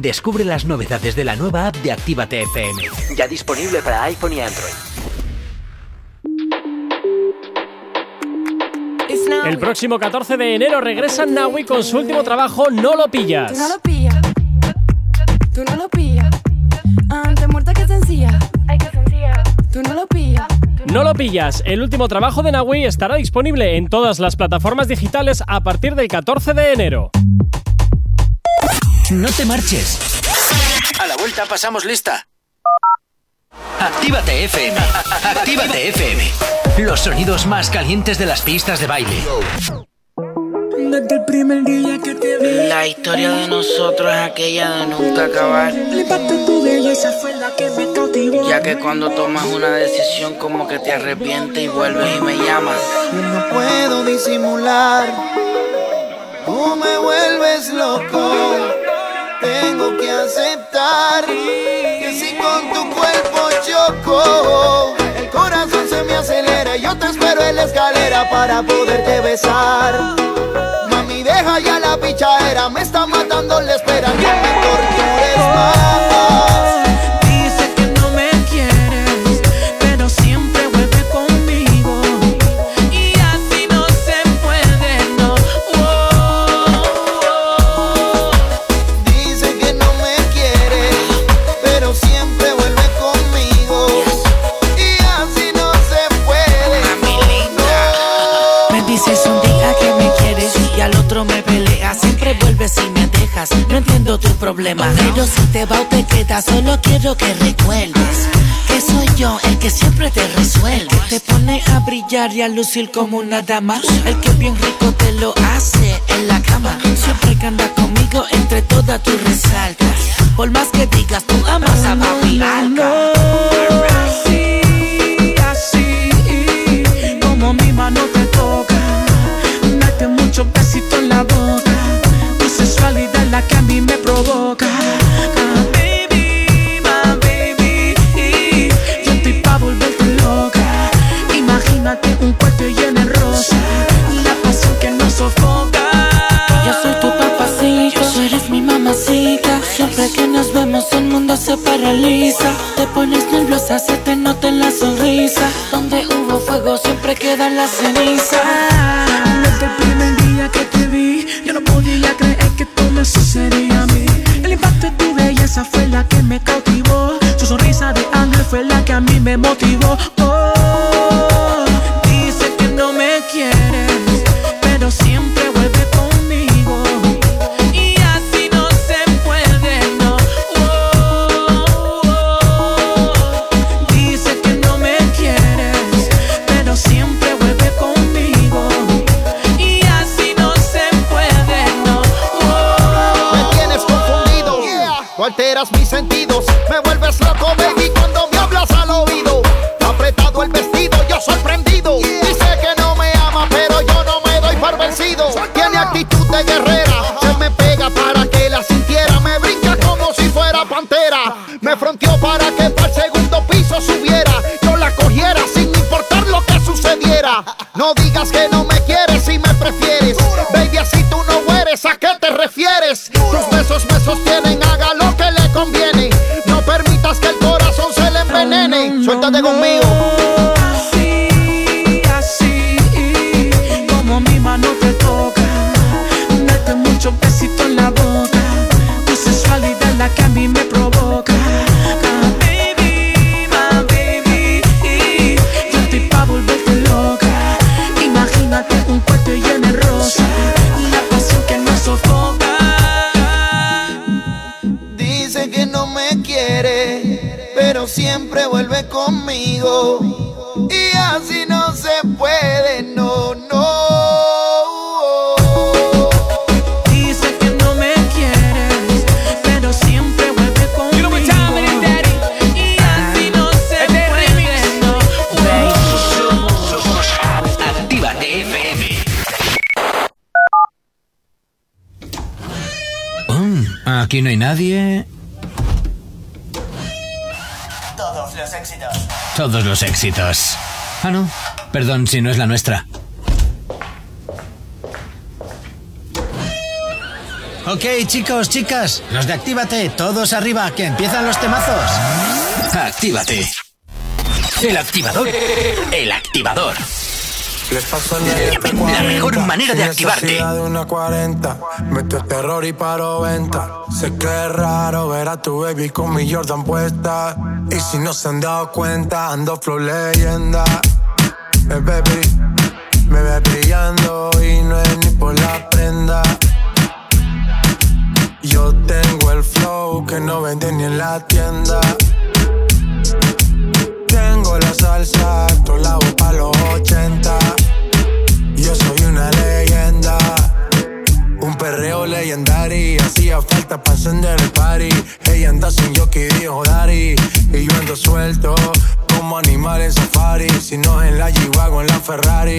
Descubre las novedades de la nueva app de Actívate FM. Ya disponible para iPhone y Android. El próximo 14 de enero regresa Naui con su último trabajo No lo pillas. Tú no lo pillas. Tú no lo pillas. Antes muerta que sencilla. Ay, que sencilla. Tú no lo pillas. No lo pillas. El último trabajo de Naui estará disponible en todas las plataformas digitales a partir del 14 de enero. No te marches. A la vuelta pasamos lista. Actívate FM. Actívate FM. Los sonidos más calientes de las pistas de baile. Desde el primer día que te vi. La historia de nosotros es aquella de nunca acabar. Tu belleza fue la que me cautivó. Ya que cuando tomas una decisión como que te arrepientes y vuelves y me llamas. No puedo disimular. Tú me vuelves loco. Tengo que aceptar que si con tu cuerpo choco, el corazón se me acelera. y Yo te espero en la escalera para poderte besar. Mami, deja ya la pichadera, me está matando la espera. No me tortures. Entiendo tu problema. Pero si te va o te quedas, solo quiero que recuerdes que soy yo el que siempre te resuelve. Que te pone a brillar y a lucir como una dama. El que bien rico te lo hace en la cama. Siempre que anda conmigo, entre todas tú resaltas. Por más que digas, tú amas a papi Alca. Así, así, como mi mano te toca. Date muchos besitos en la boca. Tu sensualidad es la que a mí me provoca. Baby, my baby. Yo estoy pa' volverte loca. Imagínate un cuarto lleno de rosa. La pasión que nos sofoca. Yo soy tu papacito, tú eres mi mamacita. Siempre que nos vemos el mundo se paraliza. Te pones nerviosa, se te nota en la sonrisa. Donde hubo fuego siempre queda la ceniza. Me motivó. No digas que no me quieres y me prefieres. Baby, así tú no eres, ¿a qué te refieres? Tus besos me sostienen, haga lo que le conviene. No permitas que el corazón se le envenene. Suéltate conmigo. Éxitos. Ah, no. Perdón si no es la nuestra. Ok, chicos, chicas, los de Actívate, todos arriba, que empiezan los temazos. Actívate. El activador. El activador. La mejor manera de activarte. de una 40. Meto terror y paro venta. Sé que es raro ver a tu baby con mi Jordan puesta. Y si no se han dado cuenta, ando flow leyenda. Eh, baby, me ve brillando y no es ni por la prenda. Yo tengo el flow que no venden ni en la tienda. Salsa, tu lado pa' los 80. Yo soy una leyenda. Un perreo legendario. Hacía falta para encender el party. Ella anda sin jockey, dijo Dari. Y yo ando suelto como animal en safari. Si no es en la G-Wagon, en la Ferrari.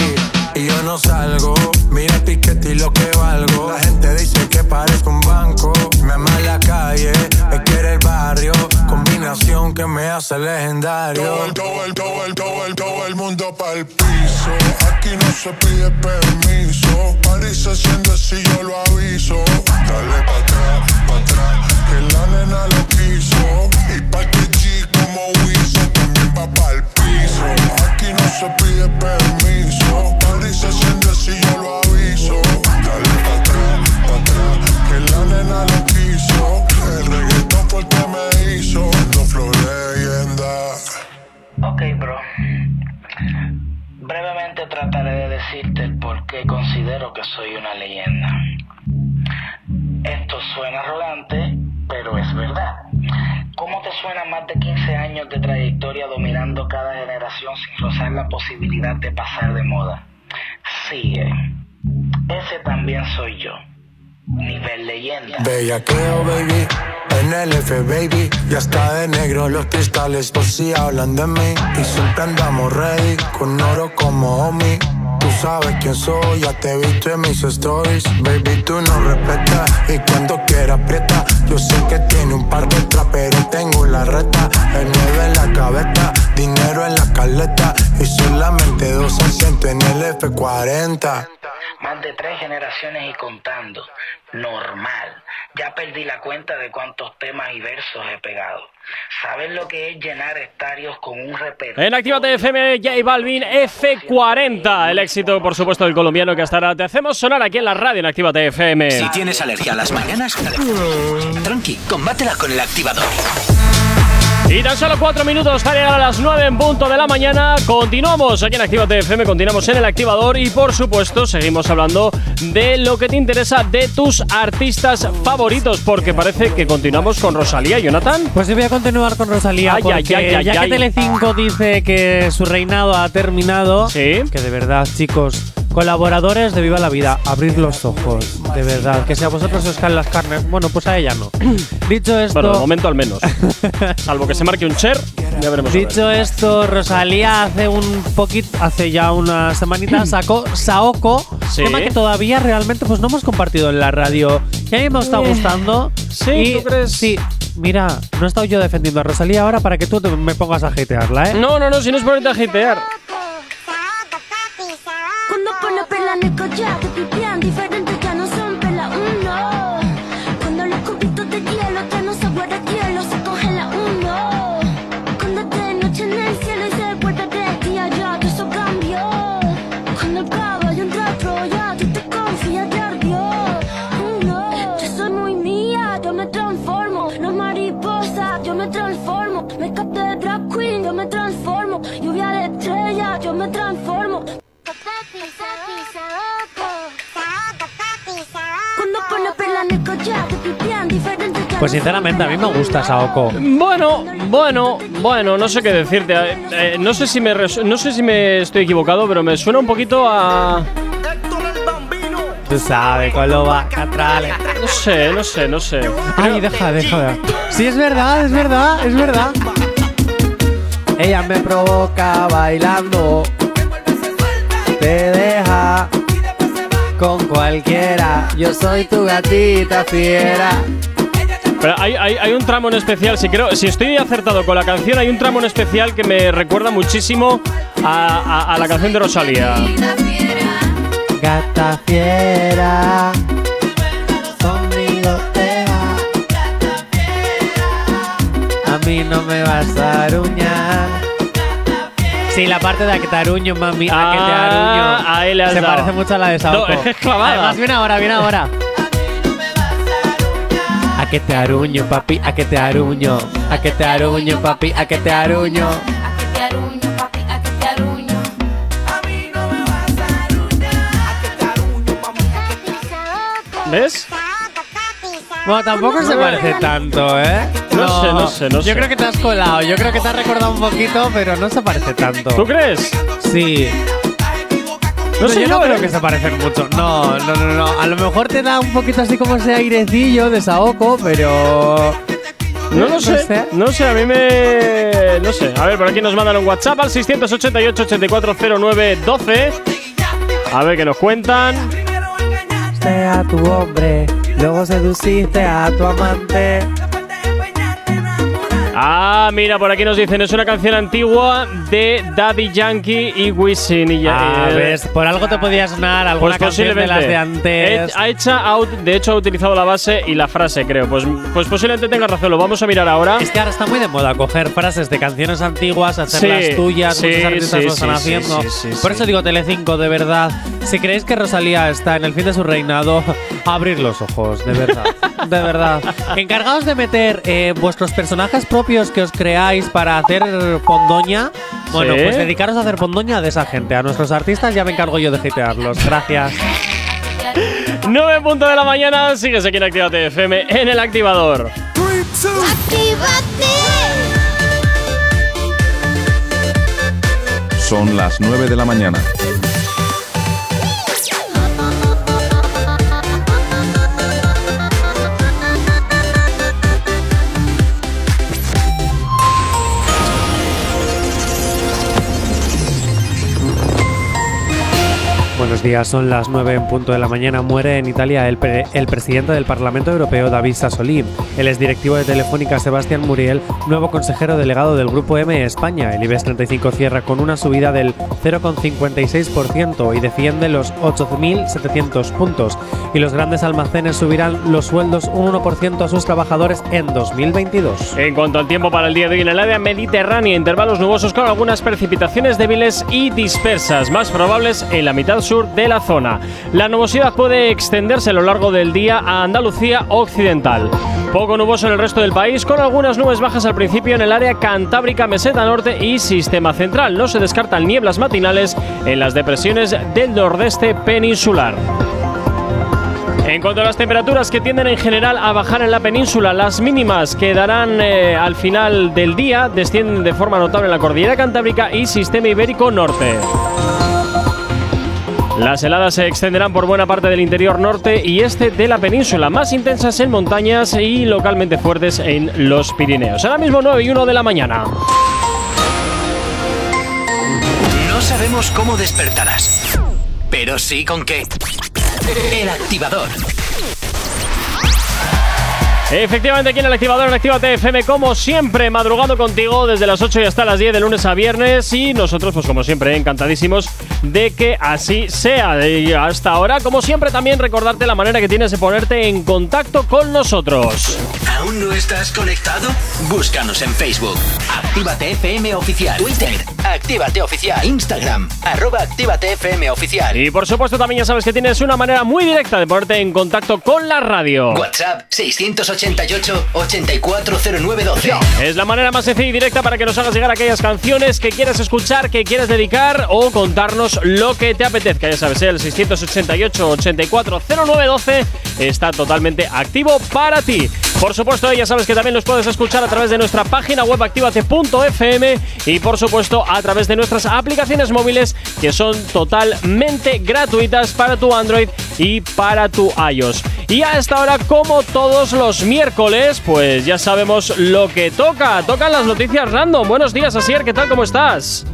Y yo no salgo. Mira el piquete y lo que valgo. La gente dice que parezco un banco. Me ama la calle, me quiere el barrio. Combinación que me hace legendario. Todo el, todo el, todo el, todo el, todo el mundo pa'l piso. Aquí no se pide permiso. París se enciende si yo lo aviso. Dale pa' atrás, pa' atrás, que la nena lo quiso. Y pa' que G como Wiso también va pa'l piso. Aquí no se pide permiso. París se enciende si yo lo aviso. Dale pa' atrás, pa' atrás, que la nena lo quiso. El reggaetón fue el que me hizo. No flow leyenda. Ok, bro. Brevemente trataré de decirte el por qué considero que soy una leyenda. Esto suena arrogante, pero es verdad. ¿Cómo te suenan más de 15 años de trayectoria dominando cada generación sin rozar la posibilidad de pasar de moda? Sigue. Ese también soy yo. Nivel leyenda. Bellaqueo, baby. En el F, baby. Ya está de negro los cristales por si hablan de mí. Y siempre andamos ready, con oro como homie. Tú sabes quién soy, ya te he visto en mis stories. Baby, tú no respetas y cuando quieras aprieta. Yo sé que tiene un par de trap, F40. Más de tres generaciones y contando. Normal. Ya perdí la cuenta de cuántos temas y versos he pegado. ¿Sabes lo que es llenar estadios con un repertorio? En Actívate FM, J Balvin F40. El éxito, por supuesto, del colombiano que hasta ahora te hacemos sonar aquí en la radio en Actívate FM. Si tienes alergia a las mañanas, tranqui, combátela con el activador. Y tan solo cuatro minutos para llegar a las 9 en punto de la mañana. Continuamos aquí en Actívate FM, continuamos en el activador y por supuesto seguimos hablando de lo que te interesa de tus artistas favoritos, porque parece que continuamos con Rosalía, Jonathan. Pues yo voy a continuar con Rosalía Ay, porque ay, ay, ya que Telecinco dice que su reinado ha terminado, que de verdad, chicos, colaboradores de Viva la Vida, abrir los ojos, de verdad, que si a vosotros os caen las carnes, bueno, pues a ella no. Dicho esto, Bueno, de momento al menos. Salvo que se marque un share, ya veremos. a ver. Dicho esto, Rosalía hace un poquito, hace ya unas semanitas sacó Saoko, Sí. tema que todavía realmente pues no hemos compartido en la radio. Y a mí me está Eh, gustando. sí, Y ¿tú crees? Sí, mira, no he estado yo defendiendo a Rosalía ahora para que tú te- me pongas a hatearla, ¿eh? No, no, no, si no es ponerte a hitear. Cuando pone perla en el collar, te pipián diferentes ya no son Pues sinceramente a mí me gusta Saoko. Bueno, bueno, bueno, no sé qué decirte. Eh, eh, no sé si me no sé si me estoy equivocado, pero me suena un poquito a Tú sabes, con lo va catrales. no sé, no sé, no sé. Ay, deja, deja. Sí, es verdad, es verdad, es verdad. Ella me provoca bailando. Te deja con cualquiera. Yo soy tu gatita fiera. Pero hay, hay- hay un tramo en especial, si creo, si estoy acertado con la canción, hay un tramo en especial que me recuerda muchísimo a, a- a la canción de Rosalía. Gata fiera. Conmigo te va. A mí no me vas a aruñar. Sí, la parte de a que te aruño, mami. a que te Ah, aruño. ahí le has Se dado. parece mucho a la de Saoko. No, es que es clavada. Además, viene ahora, viene ahora. A que te aruño, papi, a que te aruño. A que te aruño, papi, a que te aruño. te aruño, papi, a que te aruño. ¿Ves? Bueno, tampoco se parece tanto, ¿eh? No sé, no sé, no Yo sé. creo que te has colado. Yo creo que te has recordado un poquito, pero no se parece tanto. ¿Tú crees? Sí. No sé yo yo, no creo ¿eh? que se parecen mucho. No, no, no, no. A lo mejor te da un poquito así como ese airecillo de Saoko, pero. No lo sé, no sé, a mí me. No sé. A ver, por aquí nos mandan un WhatsApp al 688-8409-12. A ver qué nos cuentan. A tu hombre, luego seduciste a tu amante. Ah, mira, por aquí nos dicen, es una canción antigua de Daddy Yankee y Wisin. Y ya- Ah, eh, ves, por algo te podía sonar alguna Pues canción de las de antes. Ha ut- de hecho, ha utilizado la base y la frase, creo. Pues, pues posiblemente tenga razón. Lo vamos a mirar ahora. Es que ahora está muy de moda coger frases de canciones antiguas, hacerlas Sí, tuyas, sí, muchos artistas sí, lo están haciendo. Por eso digo Telecinco, de verdad. Si creéis que Rosalía está en el fin de su reinado, abrir los ojos, de verdad. de verdad. Encargados de meter eh, vuestros personajes propios que os creáis para hacer pondoña. Bueno, Sí. pues dedicaros a hacer pondoña de esa gente. A nuestros artistas ya me encargo yo de hitearlos. Gracias. 9 punto de la mañana, sigues aquí en Actívate FM en el activador. Son las 9 de la mañana. Buenos días, son las 9 en punto de la mañana. Muere en Italia el, pre- el presidente del Parlamento Europeo, David Sassoli. El exdirectivo de Telefónica, Sebastián Muriel, nuevo consejero delegado del Grupo M España. El IBEX 35 cierra con una subida del 0,56% y defiende los 8.700 puntos. Y los grandes almacenes subirán los sueldos un 1% a sus trabajadores en 2022. En cuanto al tiempo para el día de hoy en el área mediterránea, intervalos nubosos con algunas precipitaciones débiles y dispersas, más probables en la mitad sur de la zona. La nubosidad puede extenderse a lo largo del día a Andalucía occidental. Poco nuboso en el resto del país, con algunas nubes bajas al principio en el área cantábrica, meseta norte y sistema central. No se descartan nieblas matinales en las depresiones del nordeste peninsular. En cuanto a las temperaturas que tienden en general a bajar en la península, las mínimas quedarán eh, al final del día, descienden de forma notable en la cordillera cantábrica y sistema ibérico norte. Las heladas se extenderán por buena parte del interior norte y este de la península, más intensas en montañas y localmente fuertes en los Pirineos. Ahora mismo 9 y 1 de la mañana. No sabemos cómo despertarás, pero sí con qué. El activador. Efectivamente, aquí en el activador en Actívate FM, como siempre, madrugando contigo desde las 8 y hasta las 10 de lunes a viernes. Y nosotros, pues como siempre, encantadísimos de que así sea. Y hasta ahora, como siempre, también recordarte la manera que tienes de ponerte en contacto con nosotros. ¿Aún no estás conectado? Búscanos en Facebook. Actívate FM Oficial. Twitter. Actívate Oficial. Instagram. Arroba Actívate FM Oficial. Y por supuesto, también ya sabes que tienes una manera muy directa de ponerte en contacto con la radio. WhatsApp 688-840912. Es la manera más sencilla y directa para que nos hagas llegar aquellas canciones que quieras escuchar, que quieres dedicar o contarnos lo que te apetezca. Ya sabes, ¿eh? el 688-840912 está totalmente activo para ti. Por supuesto, ya sabes que también nos puedes escuchar a través de nuestra página web activate.fm y por supuesto a través de nuestras aplicaciones móviles que son totalmente gratuitas para tu Android y para tu iOS. Y a esta hora, como todos los miércoles, pues ya sabemos lo que toca. Tocan las noticias random. Buenos días, Asier, ¿qué tal? ¿Cómo estás?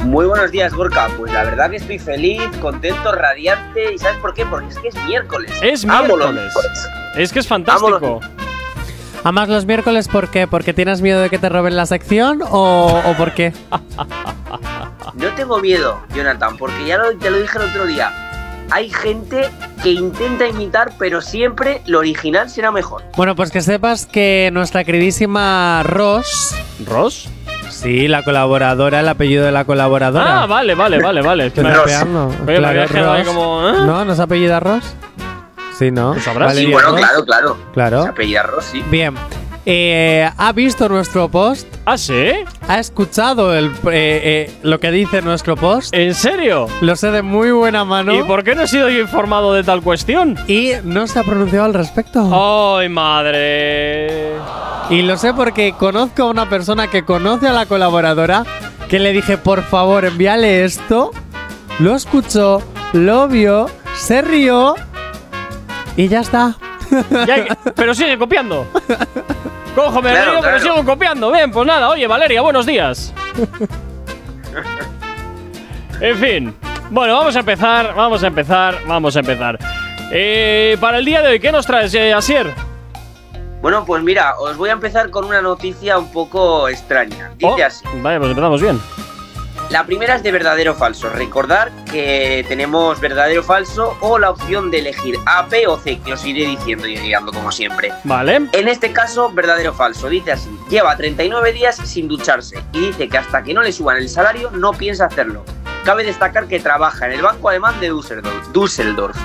Muy buenos días, Gorka. Pues la verdad que estoy feliz, contento, radiante. ¿Y sabes por qué? Porque es que es miércoles. Es Amo los miércoles. Es que es fantástico. Los miércoles, ¿por qué? ¿Porque tienes miedo de que te roben la sección o, o por qué? No tengo miedo, Jonathan, porque ya lo- te lo dije el otro día. Hay gente que intenta imitar, pero siempre lo original será mejor. Bueno, pues que sepas que nuestra queridísima Ross. ¿Ross? Sí, la colaboradora, el apellido de la colaboradora. Ah, vale, vale, vale, vale. Es que Estoy me- rapeando. Oye, me Claro, había quedado ahí Ross. como. ¿eh? ¿No? ¿No se apellida Ross? Sí, ¿no? Pues sabrás. Sí, Valeria bueno, Ross. claro, claro. Claro. Se apellida Ross, sí. Bien. Eh, ¿Ha visto nuestro post? ¿Ah, sí? ¿Ha escuchado el, eh, eh, lo que dice nuestro post? ¿En serio? Lo sé de muy buena mano. ¿Y por qué no he sido yo informado de tal cuestión? Y no se ha pronunciado al respecto. ¡Ay, madre! Y lo sé porque conozco a una persona que conoce a la colaboradora que le dije, por favor, envíale esto. Lo escuchó, lo vio, se rió y ya está. Ya que- pero sigue copiando. Cojo, me Claro, río, pero claro. sigo copiando. Bien, pues nada. Oye, Valeria, buenos días. en fin. Bueno, vamos a empezar, vamos a empezar, vamos a empezar. Eh, para el día de hoy, ¿qué nos traes, eh, Asier? Bueno, pues mira, os voy a empezar con una noticia un poco extraña. Dice Oh, así. Vale, pues empezamos bien. La primera es de verdadero o falso. Recordar que tenemos verdadero o falso o la opción de elegir A, B o C, que os iré diciendo y guiando como siempre. Vale. En este caso, verdadero o falso. Dice así, lleva 39 días sin ducharse y dice que hasta que no le suban el salario no piensa hacerlo. Cabe destacar que trabaja en el banco alemán de Düsseldorf. Düsseldorf.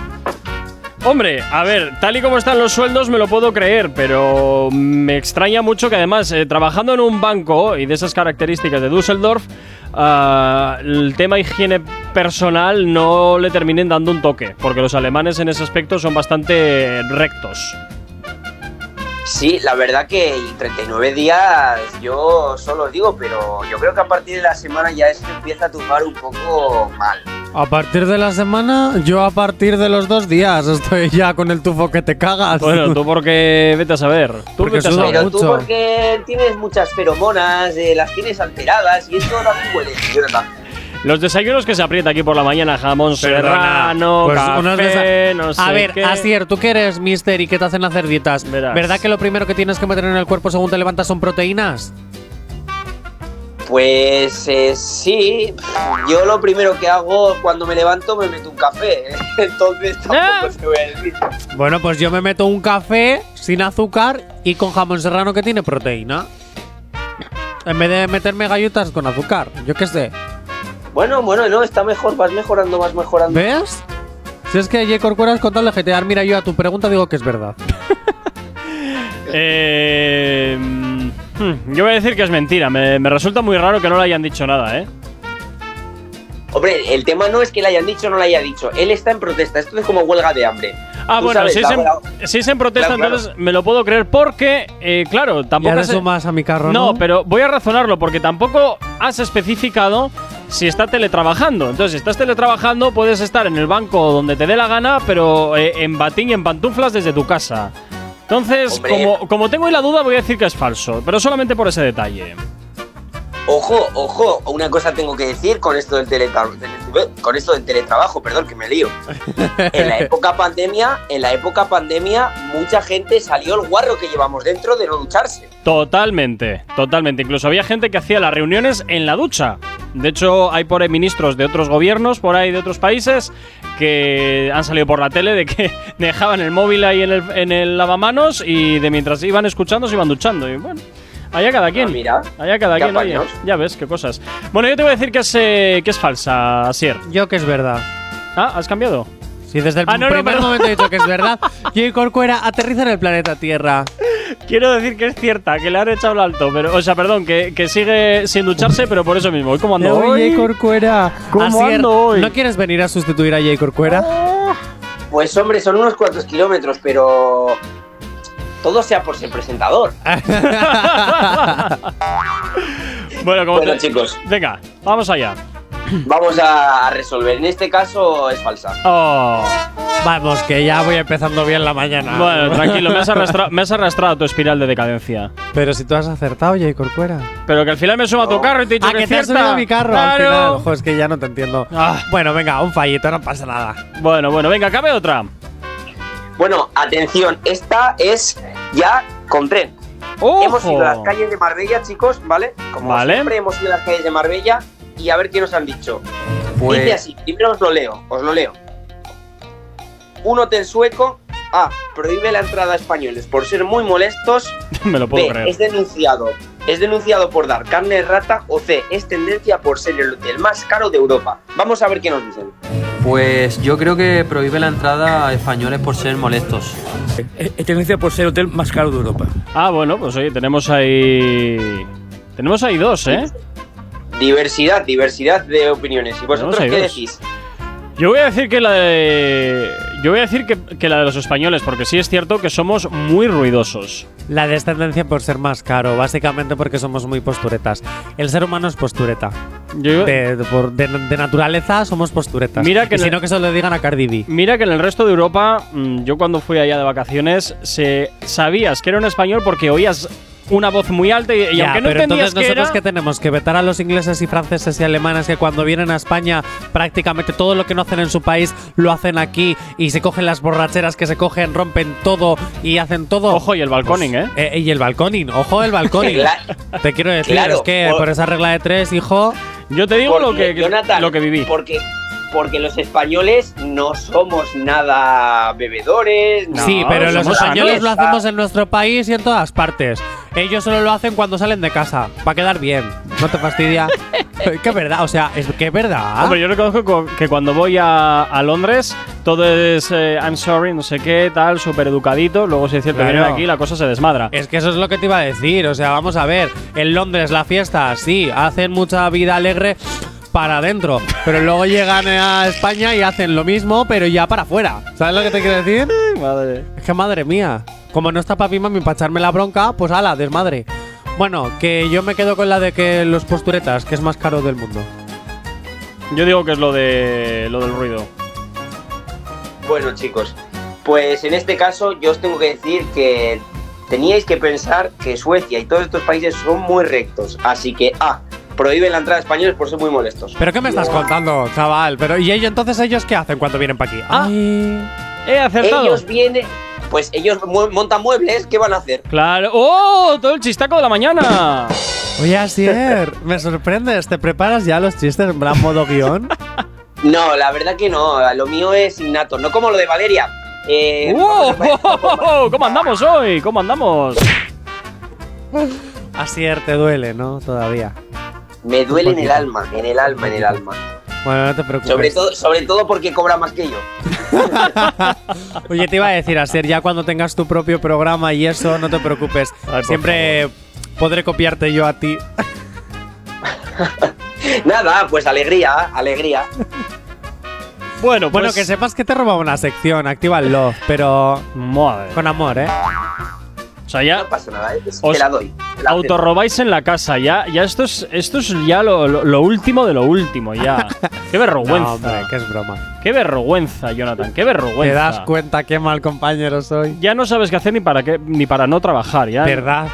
Hombre, a ver, tal y como están los sueldos me lo puedo creer, pero me extraña mucho que además, eh, trabajando en un banco y de esas características de Düsseldorf, ah, el tema higiene personal no le terminen dando un toque, porque los alemanes en ese aspecto son bastante rectos. Sí, la verdad que 39 días yo solo os digo, pero yo creo que a partir de la semana ya esto empieza a tufar un poco mal. A partir de la semana, yo a partir de los dos días estoy ya con el tufo que te cagas. Bueno, tú porque vete a saber. Tú Porque vete a saber. Pero tú porque tienes muchas feromonas, eh, las tienes alteradas y esto también huele. Jonathan. Los desayunos que se aprieta aquí por la mañana, jamón serrano, Pues café, no sé A ver, qué. Asier, tú que eres mister y que te hacen hacer dietas, Verás. ¿verdad que lo primero que tienes que meter en el cuerpo según te levantas son proteínas? Pues eh, sí, yo lo primero que hago cuando me levanto me meto un café, ¿eh? entonces tampoco te voy a decir. Bueno, pues yo me meto un café sin azúcar y con jamón serrano que tiene proteína. En vez de meterme galletas con azúcar, yo qué sé. Bueno, bueno, no, está mejor, vas mejorando, vas mejorando. ¿Ves? Si es que J. Corcuera es con tal de jetear, mira, yo a tu pregunta digo que es verdad. Eh, mm, yo voy a decir que es mentira. Me, me resulta muy raro que no le hayan dicho nada, ¿eh? Hombre, el tema no es que le hayan dicho o no le haya dicho, él está en protesta, esto es como huelga de hambre. Ah, Tú bueno, sabes, si es, en, la- si es en protesta, Claro, claro. entonces me lo puedo creer porque, eh, claro, tampoco. Ya has- le sumas a mi carro, ¿no? No, pero voy a razonarlo porque tampoco has especificado si está teletrabajando. Entonces, si estás teletrabajando, puedes estar en el banco donde te dé la gana, pero eh, en batín y en pantuflas desde tu casa. Entonces, como, como tengo ahí la duda, voy a decir que es falso, pero solamente por ese detalle. Ojo, ojo, una cosa tengo que decir con esto del teletrabajo, con esto del teletrabajo, perdón, que me lío. En la época pandemia, en la época pandemia, mucha gente salió el guarro que llevamos dentro de no ducharse. Totalmente, totalmente. Incluso había gente que hacía las reuniones en la ducha. De hecho, hay por ahí ministros de otros gobiernos, por ahí de otros países, que han salido por la tele de que dejaban el móvil ahí en el, en el lavamanos y de mientras iban escuchando se iban duchando. Y bueno, allá cada quien. Ah, mira, allá cada quien, oye. Ya ves, qué cosas. Bueno, yo te voy a decir que es, eh, que es falsa, Asier. Yo que es verdad. Ah, ¿has cambiado? Si desde el Ah, no, no, primer perdón. momento he dicho que es verdad. J. Corcuera aterriza en el planeta Tierra. Quiero decir que es cierta, que le han echado el alto, pero, o sea, perdón, que, que sigue sin ducharse, pero por eso mismo. ¿Hoy cómo ando hoy? Corcuera. ¿Cómo Asier, ando hoy? ¿No quieres venir a sustituir a J. Corcuera? Pues hombre, son unos cuantos kilómetros, pero todo sea por ser presentador. Bueno, como Bueno, te- chicos. Venga, vamos allá. Vamos a resolver. En este caso es falsa. Oh. Vamos, que ya voy empezando bien la mañana. Bueno, tranquilo, me has, arrastra- me has arrastrado a tu espiral de decadencia. Pero si tú has acertado, J. Corcuera. Pero que al final me subo a tu carro y te he dicho Ah, que, que te has cierta. subido a mi carro al final. Ojo, es que ya no te entiendo. Ah. Bueno, venga, un fallito, no pasa nada. Bueno, bueno, venga, cabe otra. Bueno, atención, esta es ya con tren. Hemos ido a las calles de Marbella, chicos, ¿vale? Como Vale. siempre hemos ido a las calles de Marbella y a ver qué nos han dicho. Pues- Dice así, primero os lo leo, os lo leo. Un hotel sueco A. Prohíbe la entrada a españoles por ser muy molestos. Me lo puedo B. creer. Es denunciado. Es denunciado por dar carne de rata. O C. Es tendencia por ser el hotel más caro de Europa. Vamos a ver qué nos dicen. Pues yo creo que prohíbe la entrada a españoles por ser molestos. Es tendencia por ser el hotel más caro de Europa. Ah, bueno, pues oye, tenemos ahí. Tenemos ahí dos, ¿eh? Diversidad, diversidad de opiniones. ¿Y vosotros qué dos. decís? Yo voy a decir que la de. Yo voy a decir que, que la de los españoles, porque sí es cierto que somos muy ruidosos. La descendencia por ser más caro, básicamente porque somos muy posturetas. El ser humano es postureta. Yo- de, de- por- de- de naturaleza somos posturetas. Mira que y si en el- no, que se lo digan a Cardi B. Mira que en el resto de Europa, mm, yo cuando fui allá de vacaciones, se sabías que era un español porque oías una voz muy alta y, y Ya, aunque no pero entendías entonces que nosotros era, que tenemos que vetar a los ingleses y franceses y alemanes que cuando vienen a España prácticamente todo lo que no hacen en su país lo hacen aquí y se cogen las borracheras que se cogen, rompen todo y hacen todo. Ojo, y el balconing, ¿eh? Eh, Y el balconing, ojo el balconing. Te quiero decir, Claro, es que por- por esa regla de tres, hijo. Yo te digo lo que, Jonathan, lo que viví. Porque, porque los españoles no somos nada bebedores. sí, no, pero los españoles lo hacemos en nuestro país y en todas partes. Ellos solo lo hacen cuando salen de casa, para quedar bien. ¿No te fastidia? que es verdad, o sea, es que es verdad. Hombre, yo reconozco co- que cuando voy a, a Londres, todo es eh, I'm sorry, no sé qué, tal, súper educadito. Luego, si es cierto, Claro. vienen aquí, la cosa se desmadra. Es que eso es lo que te iba a decir. O sea, vamos a ver. En Londres la fiesta, sí, hacen mucha vida alegre para adentro. Pero luego llegan a España y hacen lo mismo, pero ya para afuera. ¿Sabes lo que te quiero decir? madre. Es que madre mía. Como no está papi mami para echarme la bronca, pues ala, desmadre. Bueno, que yo me quedo con la de que los posturetas, que es más caro del mundo. Yo digo que es lo de lo del ruido. Bueno, chicos, pues en este caso yo os tengo que decir que teníais que pensar que Suecia y todos estos países son muy rectos. Así que A. Prohíben la entrada a españoles por ser muy molestos. ¿Pero qué me estás contando, chaval? Pero ¿y ellos entonces ellos qué hacen cuando vienen para aquí? Ah, he acertado. Ellos vienen. Pues ellos mu- montan muebles, ¿qué van a hacer? Claro. ¡Oh! Todo el chistaco de la mañana. Oye, Asier, me sorprendes. ¿Te preparas ya los chistes en plan modo guion? No, la verdad que no. Lo mío es innato, no como lo de Valeria. Eh, ¡Oh! ¿Cómo andamos hoy? ¿Cómo andamos? Asier, te duele, ¿no? Todavía. Me duele en el alma, en el alma, en el alma. Bueno, no te preocupes. Sobre todo, sobre todo porque cobra más que yo. Oye, te iba a decir, Asier, ya cuando tengas tu propio programa y eso, no te preocupes. Siempre podré copiarte yo a ti. Nada, pues alegría, alegría. Bueno, Bueno, pues- que sepas que te robaba una sección, activa el love, pero Madre. con amor, ¿eh? O sea, ya No pasa nada, ¿eh? Os te la doy. te la acepto. autorrobáis en la casa. Ya, ya esto es, esto es ya lo, lo- lo último de lo último, ya. Qué vergüenza. No, hombre, que es broma. Qué vergüenza, Jonathan. Qué vergüenza. ¿Te das cuenta qué mal compañero soy? Ya no sabes qué hacer ni para qué, ni para no trabajar, ya. ¿Verdad?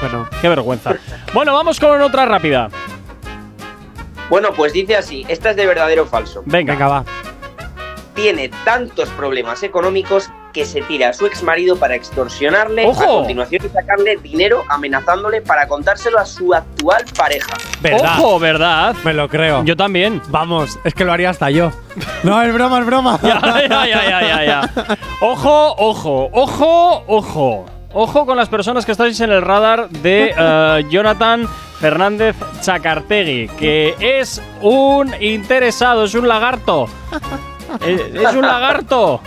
Bueno, Qué vergüenza. bueno, vamos con otra rápida. Bueno, pues dice así, esta es de verdadero o falso. Venga. venga, va. Tiene tantos problemas económicos que se tira a su ex marido para extorsionarle, ¡Ojo! a continuación de sacarle dinero amenazándole para contárselo a su actual pareja. ¿Verdad? Ojo, ¿verdad? Me lo creo. Yo también. Vamos, es que lo haría hasta yo. No, es broma, es broma. ya, ya, ya, ya, ya, ya. Ojo, ojo, ojo, ojo. Ojo con las personas que estáis en el radar de eh, Jonathan Fernández Chacartegui, que es un interesado, es un lagarto. es, es un lagarto.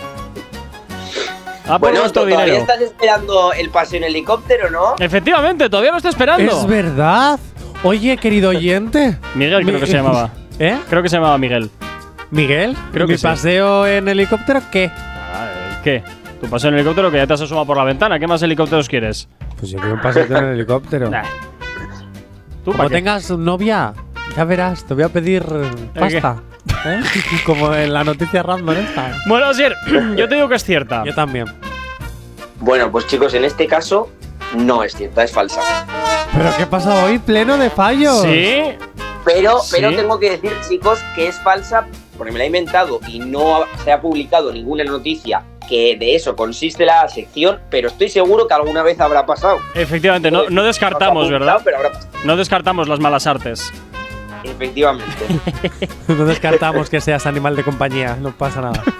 Ha por bueno, nuestro ¿todavía dinero. estás esperando el paseo en helicóptero, no? Efectivamente, todavía lo está esperando. Es verdad. Oye, querido oyente. Miguel creo que se llamaba. ¿Eh? Creo que se llamaba Miguel. ¿Miguel? Creo ¿Mi que sí. paseo en helicóptero qué? Ah, eh, ¿Qué? Tu paseo en helicóptero que ya te has asomado por la ventana. ¿Qué más helicópteros quieres? Pues yo quiero un paseo en helicóptero. Nah. ¿Tú Como tengas novia, ya verás, te voy a pedir eh, pasta. ¿eh? Como en la noticia random esta. Bueno, Asier, yo te digo que es cierta. Yo también. Bueno, pues chicos, en este caso no es cierta, es falsa. ¿Pero qué pasa hoy? Pleno de fallos. Sí. Pero, Sí. pero tengo que decir, chicos, que es falsa porque me la he inventado y no se ha publicado ninguna noticia que de eso consiste la sección, pero estoy seguro que alguna vez habrá pasado. Efectivamente, no, no descartamos, ¿verdad? apuntado, pero habrá pasado. No descartamos las malas artes. Efectivamente. No descartamos que seas animal de compañía, no pasa nada.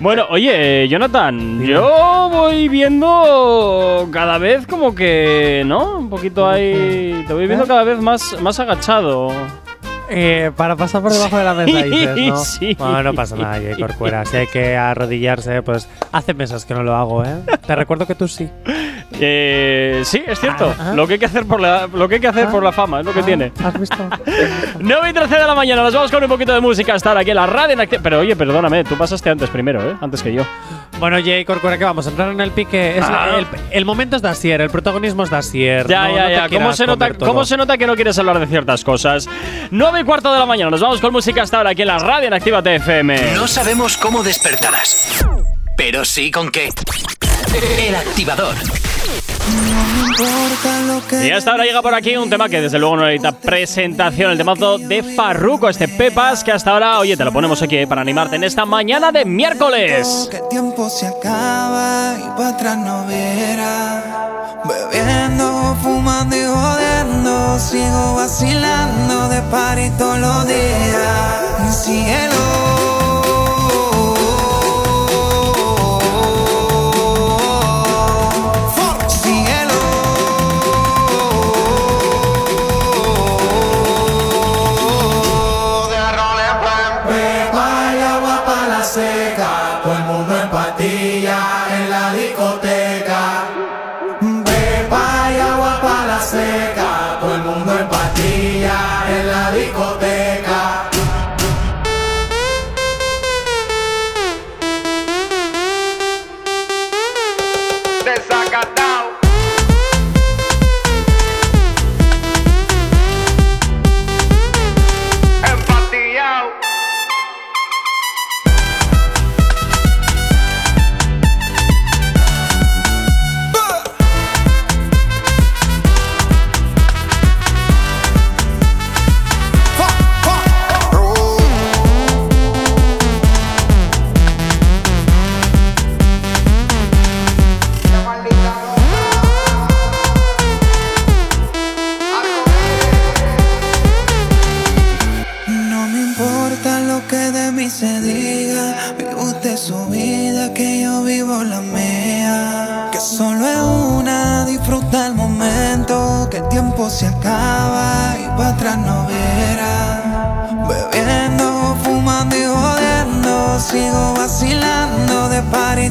Bueno, oye, Jonathan, yo voy viendo cada vez como que, ¿no? Un poquito ahí. Te voy viendo cada vez más, más agachado. Eh, para pasar por debajo de la mesa, dices, ¿no? Sí. Bueno, no pasa nada, Jay Corcuera. Si hay que arrodillarse, pues hace meses que no lo hago, ¿eh? Te recuerdo que tú sí. Eh, sí, es cierto. Ah, ah. Lo que hay que hacer por la, lo que hay que hacer por la fama es lo que tiene. ¿Has visto? 9 y 13 de la mañana, nos vamos con un poquito de música hasta ahora aquí en la radio. en Pero oye, perdóname, tú pasaste antes primero, ¿eh? Antes que yo. Bueno, Jay Corcuera, que vamos a entrar en el pique. Es Ah. el, el momento es de Asier, el protagonismo es de Asier. Ya, no- ya, no te ya. ¿Cómo se, nota. ¿Cómo se nota que no quieres hablar de ciertas cosas? 9 y cuarto de la mañana, nos vamos con música hasta ahora aquí en la radio en Activa TFM. No sabemos cómo despertarás, pero sí con qué. El activador. Y hasta ahora llega por aquí un tema que desde luego no necesita presentación, el temazo de Farruko, este Pepas, que hasta ahora, oye, te lo ponemos aquí para animarte en esta mañana de miércoles. Que tiempo se acaba y para atrás no verá. Bebiendo, fumando y jodiendo, sigo vacilando de party todos los días. Cielo. Party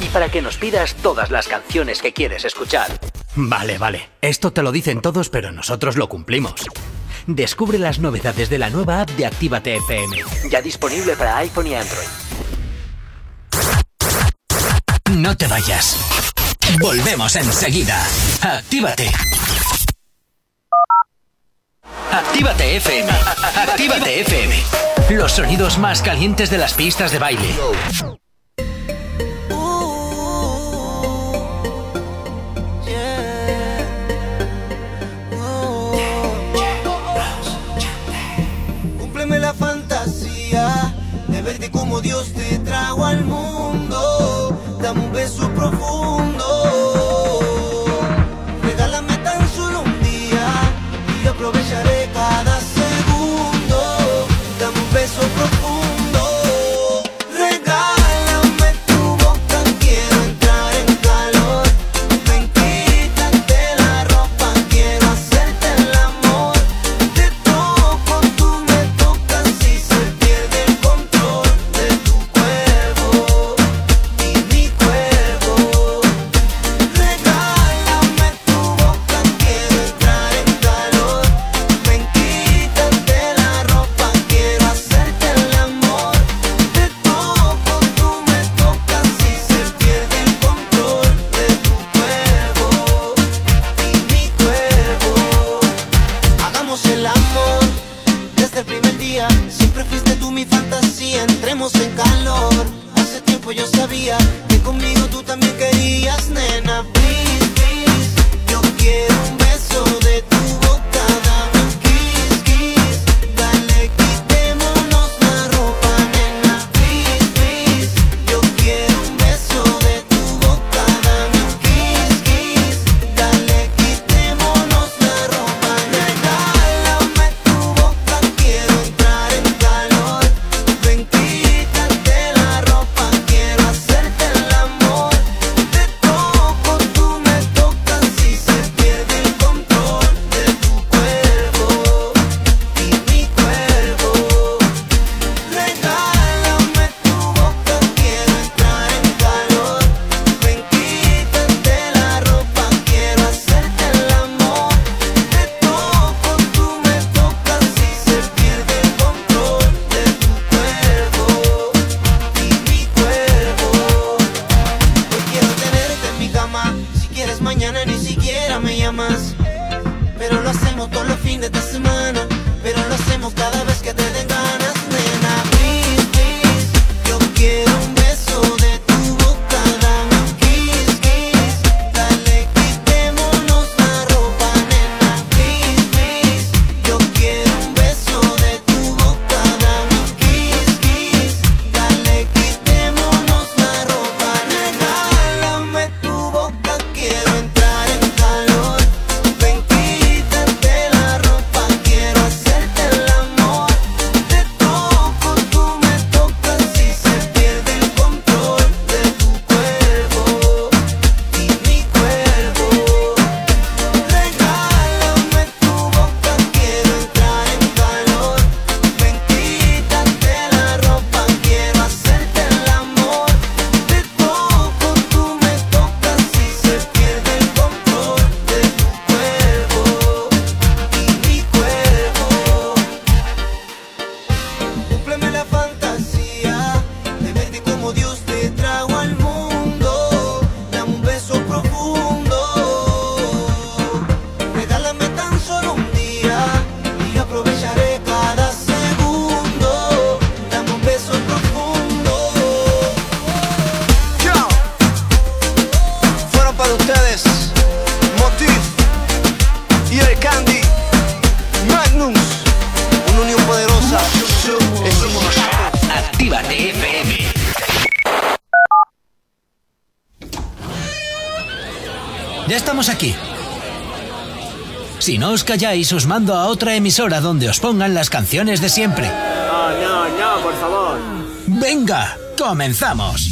y para que nos pidas todas las canciones que quieres escuchar. Vale, vale. Esto te lo dicen todos, pero nosotros lo cumplimos. Descubre las novedades de la nueva app de Actívate FM. Ya disponible para iPhone y Android. No te vayas. Volvemos enseguida. Actívate. Actívate FM. Actívate FM. Los sonidos más calientes de las pistas de baile. Oh. os calláis, os mando a otra emisora donde os pongan las canciones de siempre. No, no, no, por favor. Venga, comenzamos.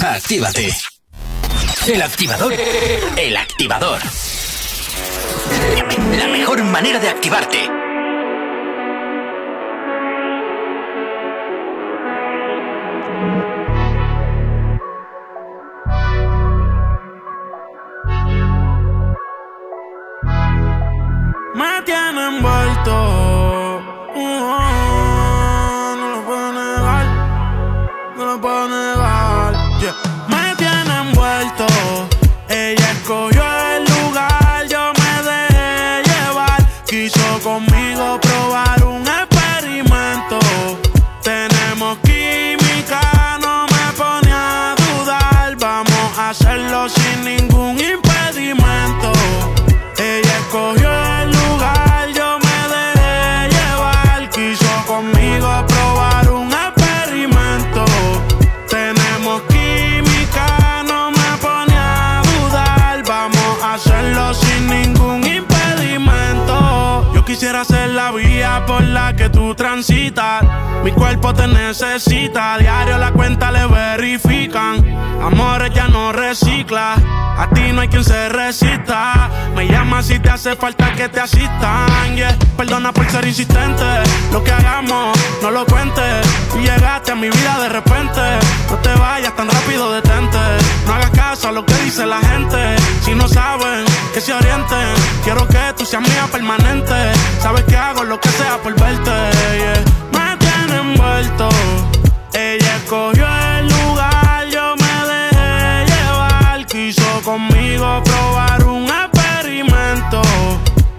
Actívate. El activador. El activador. La mejor manera de activarte.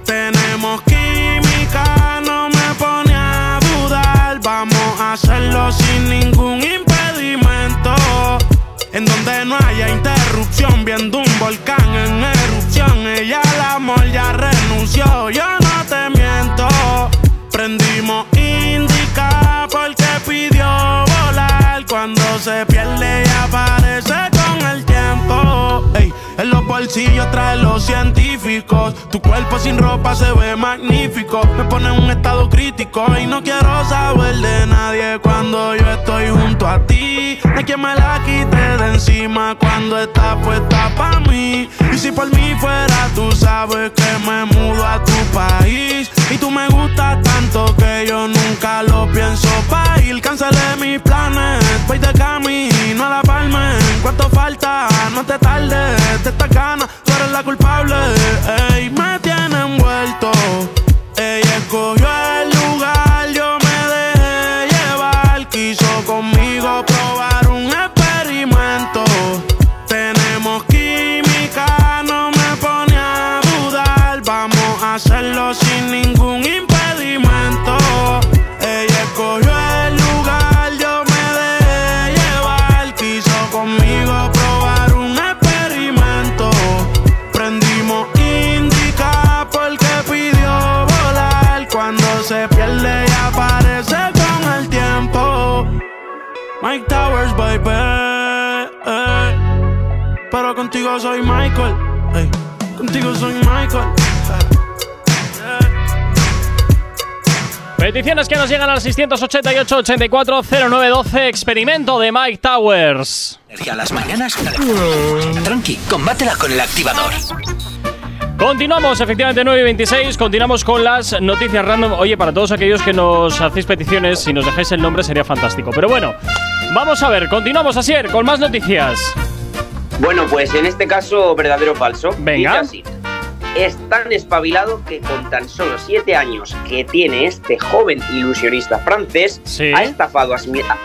Tenemos química, no me pone a dudar. Vamos a hacerlo sin ningún impedimento. En donde no haya interrupción, viendo un volcán en erupción. Ella al amor ya renunció, yo no te miento. Prendimos indica porque pidió volar. Cuando se pierde y aparece en los bolsillos trae los científicos. Tu cuerpo sin ropa se ve magnífico. Me pone en un estado crítico y no quiero saber de nadie cuando yo estoy junto a ti. No hay me la quite de encima cuando está puesta pa' mí. Y si por mí fuera, tú sabes que me mudo a tu país. Y tú me gustas tanto que yo nunca lo pienso pa' ir. Cancelé mis planes, voy de camino a la palma. ¿Cuánto falta? No te tardes, de esta gana, tú eres la culpable. Ey, me tiene envuelto. Ella escogió contigo soy Michael. Contigo soy Michael. Peticiones que nos llegan al 688-840912. Experimento de Mike Towers. Energía a las mañanas. Tranqui, combátela con el activador. Continuamos, efectivamente, 9 y 26. Continuamos con las noticias random. Oye, para todos aquellos que nos hacéis peticiones, si nos dejáis el nombre sería fantástico. Pero bueno, vamos a ver, continuamos, Asier, con más noticias. Bueno, pues en este caso, verdadero o falso. Venga. Dice así. Es tan espabilado que con tan solo 7 años que tiene este joven ilusionista francés, ha, estafado a,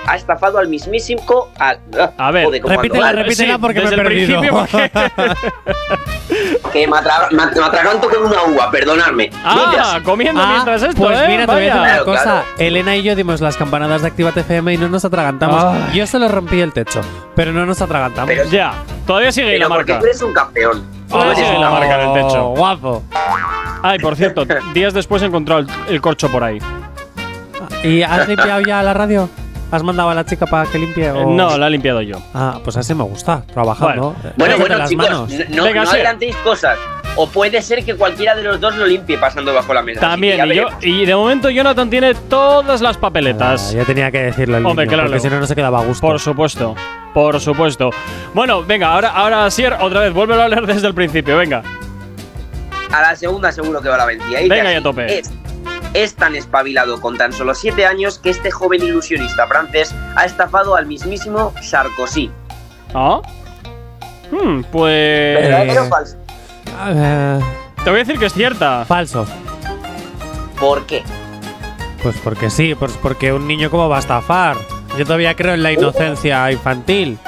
ha estafado al mismísimo. A, A ver, repítela, repítela porque me he perdido. Que me, atra- me, at- me atraganto con una uva, perdonadme. Ah, Mientras- comiendo mientras esto, Pues ¿eh? mira, te voy a decir una cosa. Claro. Elena y yo dimos las campanadas de Actívate FM y no nos atragantamos. Ay. Yo solo rompí el techo, pero no nos atragantamos. Pero- Ya, todavía sigue Pero la porque marca. tú eres un campeón. La marca en el techo. Oh, guapo. Ay, por cierto, días después he encontrado el, el corcho por ahí. ¿Y has limpiado ya la radio? ¿Has mandado a la chica para que limpie? Eh, o- No, la he limpiado yo. Ah, pues así me gusta, trabajando. Bueno. Eh, Bueno, bueno, las chicos, manos. no, Venga, no adelantéis cosas. O puede ser que cualquiera de los dos lo limpie pasando bajo la mesa. También, y, yo, y de momento Jonathan tiene todas las papeletas. Ah, yo tenía que decirlo al Hombre, niño, claro. porque si no, no se quedaba a gusto. Por supuesto, por supuesto. Bueno, venga, ahora, ahora Sier, otra vez, vuélvelo a leer desde el principio, venga. A la segunda seguro que va la vencida. Venga, ya tope. Es, es tan espabilado con tan solo 7 años que este joven ilusionista francés ha estafado al mismísimo Sarkozy. ¿Ah? Hmm, pues. ¿Verdadero o falso? Te voy a decir que es cierta. falso. ¿Por qué? Pues porque sí, pues porque un niño cómo va a estafar. Yo todavía creo en la inocencia infantil.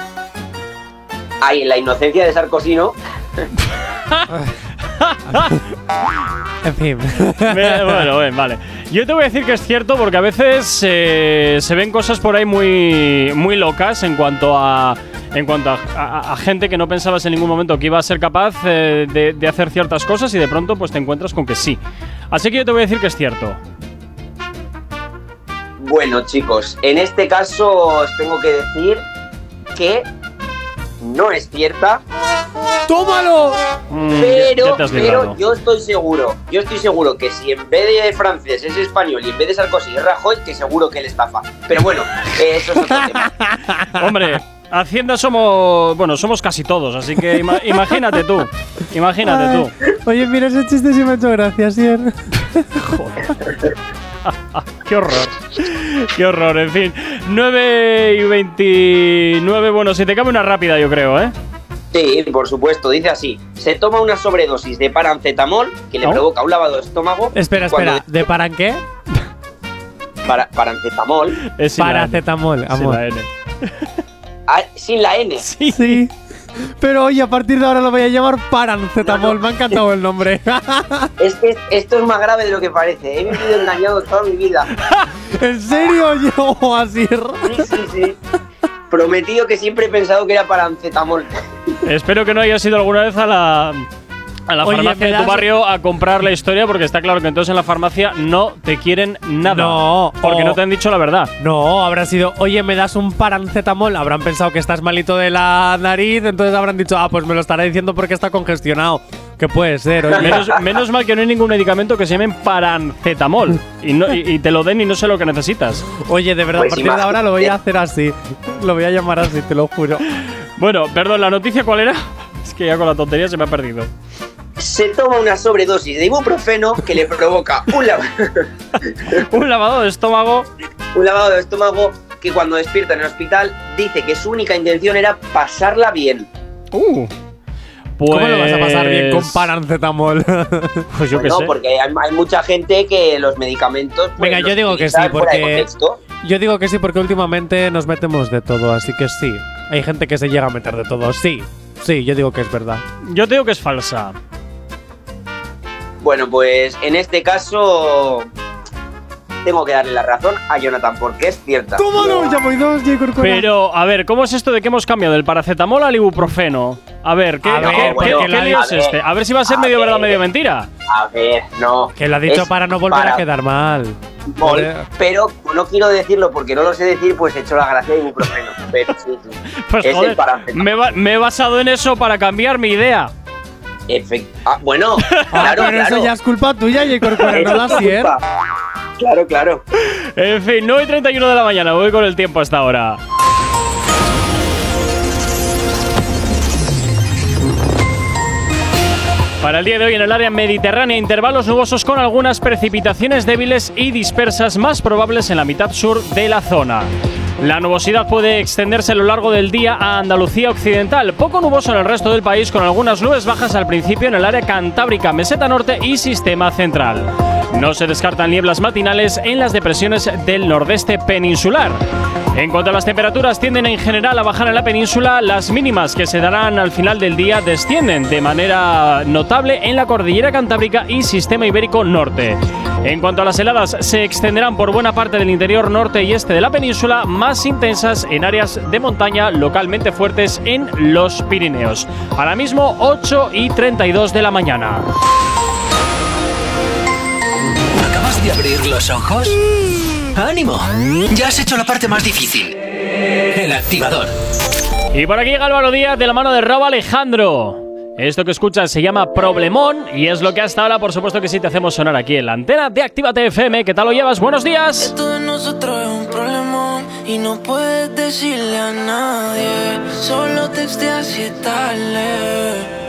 Ay, en la inocencia de Sarkozy, ¿no? En fin. Bueno, vale. Yo te voy a decir que es cierto porque a veces eh, se ven cosas por ahí muy, muy locas en cuanto a en cuanto a, a- a gente que no pensabas en ningún momento que iba a ser capaz eh, de, de hacer ciertas cosas y de pronto pues te encuentras con que sí. Así que yo te voy a decir que es cierto. Bueno, chicos, en este caso os tengo que decir que no es cierta ¡Tómalo! Mm, ya- Pero, ya pero yo estoy seguro, yo estoy seguro que si en vez de francés es español y en vez de Sarkozy es Rajoy, que seguro que él estafa. Pero bueno, eh, eso es otro tema. Hombre, Hacienda somos. Bueno, somos casi todos, así que ima- imagínate tú. Imagínate tú. Oye, mira, ese chiste sí me ha hecho gracia, Sier. Qué horror. Qué horror, en fin. 9 y 29. Bueno, si te cabe una rápida, yo creo, ¿eh? Sí, por supuesto, dice así. Se toma una sobredosis de parancetamol que le ¿No? provoca un lavado de estómago. Espera, espera. ¿De paran qué? Para, parancetamol. Es sin. Paracetamol, Sin amor. la N. Ah, sin la N. Sí. Pero oye, a partir de ahora lo voy a llamar Parancetamol. Me ha encantado el nombre. Es que esto es más grave de lo que parece. He vivido engañado toda mi vida. ¿En serio? Yo así. Sí, sí, sí. Prometido que siempre he pensado que era parancetamol. Espero que no hayas ido alguna vez a la. A la Oye, farmacia de tu das- barrio a comprar la historia porque está claro que entonces en la farmacia no te quieren nada. No, Porque o- no te han dicho la verdad. No, habrá sido, oye, me das un parancetamol. Habrán pensado que estás malito de la nariz, entonces habrán dicho, ah, pues me lo estará diciendo porque está congestionado. Que puede ser, oye. Menos, menos mal que no hay ningún medicamento que se llame parancetamol y, no- y- y te lo den y no sé lo que necesitas. Oye, de verdad, Pues a partir de ahora lo voy a hacer así. Lo voy a llamar así, te lo juro. Bueno, perdón, ¿la noticia cuál era? Es que ya con la tontería se me ha perdido. Se toma una sobredosis de ibuprofeno que le provoca un, Un lavado de estómago. un lavado de estómago que cuando despierta en el hospital dice que su única intención era pasarla bien. Uh. ¿Cómo lo vas a pasar bien con Pues- parancetamol? Pues yo no, sé. porque hay, hay mucha gente que los medicamentos. pues, Venga, los yo digo que sí, porque. Yo digo que sí, porque últimamente nos metemos de todo, así que sí. Hay gente que se llega a meter de todo, sí. Sí, yo digo que es verdad. Yo digo que es falsa. Bueno, pues en este caso. Tengo que darle la razón a Jonathan porque es cierta. ¡Tómalo! Ya voy dos, J. Corcuera. Pero, a ver, ¿cómo es esto de que hemos cambiado del paracetamol al ibuprofeno? A ver, ¿qué, A ver, qué- bueno, qué- lío es este? A ver si va a ser a medio verdad, ver. medio mentira. A ver, no. Que lo ha dicho para no volver para- a quedar mal. Mol, pero no quiero decirlo porque no lo sé decir, pues he hecho la gracia de ibuprofeno. Pero sí, sí. Pues es el joder, paracetamol. me, va- me he basado en eso para cambiar mi idea. Efect- ah, bueno, Ah, claro, pero claro. eso ya es culpa tuya, J. Corcuera, Eso no la es Sier. culpa. Claro, claro. En fin, 9 y 31 de la mañana, voy con el tiempo hasta ahora. Para el día de hoy en el área mediterránea, intervalos nubosos con algunas precipitaciones débiles y dispersas más probables en la mitad sur de la zona. La nubosidad puede extenderse a lo largo del día a Andalucía Occidental, poco nuboso en el resto del país con algunas nubes bajas al principio en el área cantábrica, meseta norte y sistema central. No se descartan nieblas matinales en las depresiones del nordeste peninsular. En cuanto a las temperaturas, tienden en general a bajar en la península. Las mínimas que se darán al final del día descienden de manera notable en la cordillera cantábrica y sistema ibérico norte. En cuanto a las heladas, se extenderán por buena parte del interior norte y este de la península, más intensas en áreas de montaña localmente fuertes en los Pirineos. Ahora mismo 8 y 32 de la mañana. ¿Acabas de abrir los ojos? ¡Ánimo! Ya has hecho la parte más difícil. El activador. Y por aquí llega Álvaro Díaz de la mano de Rob Alejandro. Esto que escuchas se llama Problemón y es lo que hasta ahora, por supuesto que sí te hacemos sonar aquí en la antena de Actívate FM. ¿Qué tal lo llevas? Buenos días. Esto de nosotros es un problemón y no puedes decirle a nadie. Solo texteas y.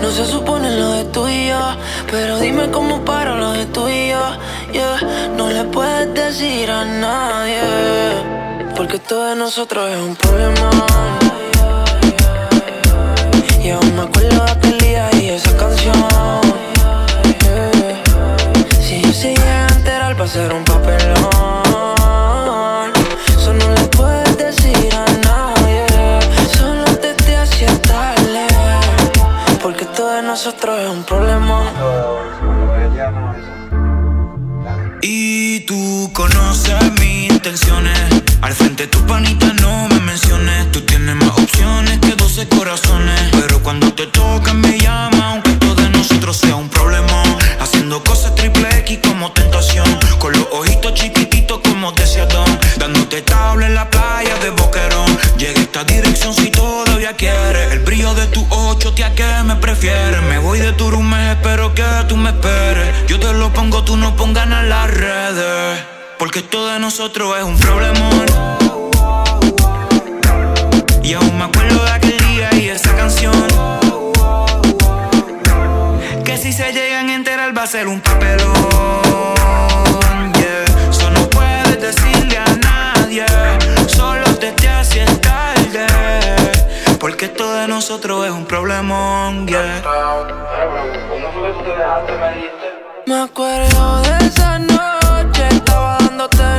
No se supone lo de tú y yo, pero dime cómo paro lo de tú y yo. Yeah. No le puedes decir a nadie, porque esto de nosotros es un problemón. Y aún me acuerdo de aquel día y esa canción. Si yo se llega a enterar va a ser un papelón es un problema Y tú conoces mis intenciones. Al frente de tu panita no me menciones. Tú tienes más opciones que 12 corazones. Pero cuando te tocan me llama, aunque todo de nosotros sea un problema. Haciendo cosas triple X como tentación. Con los ojitos chiquititos como deseadón. Dándote tabla en la playa de Boquerón. Llegué a esta dirección si El brillo de tu ocho, tía, que me prefieres. Me voy de tu room, espero que tú me esperes. Yo te lo pongo, tú no pongas en las redes. Porque esto de nosotros es un problemón. Y aún me acuerdo de aquel día y esa canción. Que si se llegan a enterar va a ser un papelón. Porque esto de nosotros es un problemón. Yeah. Me acuerdo de esa noche, estaba dándotelo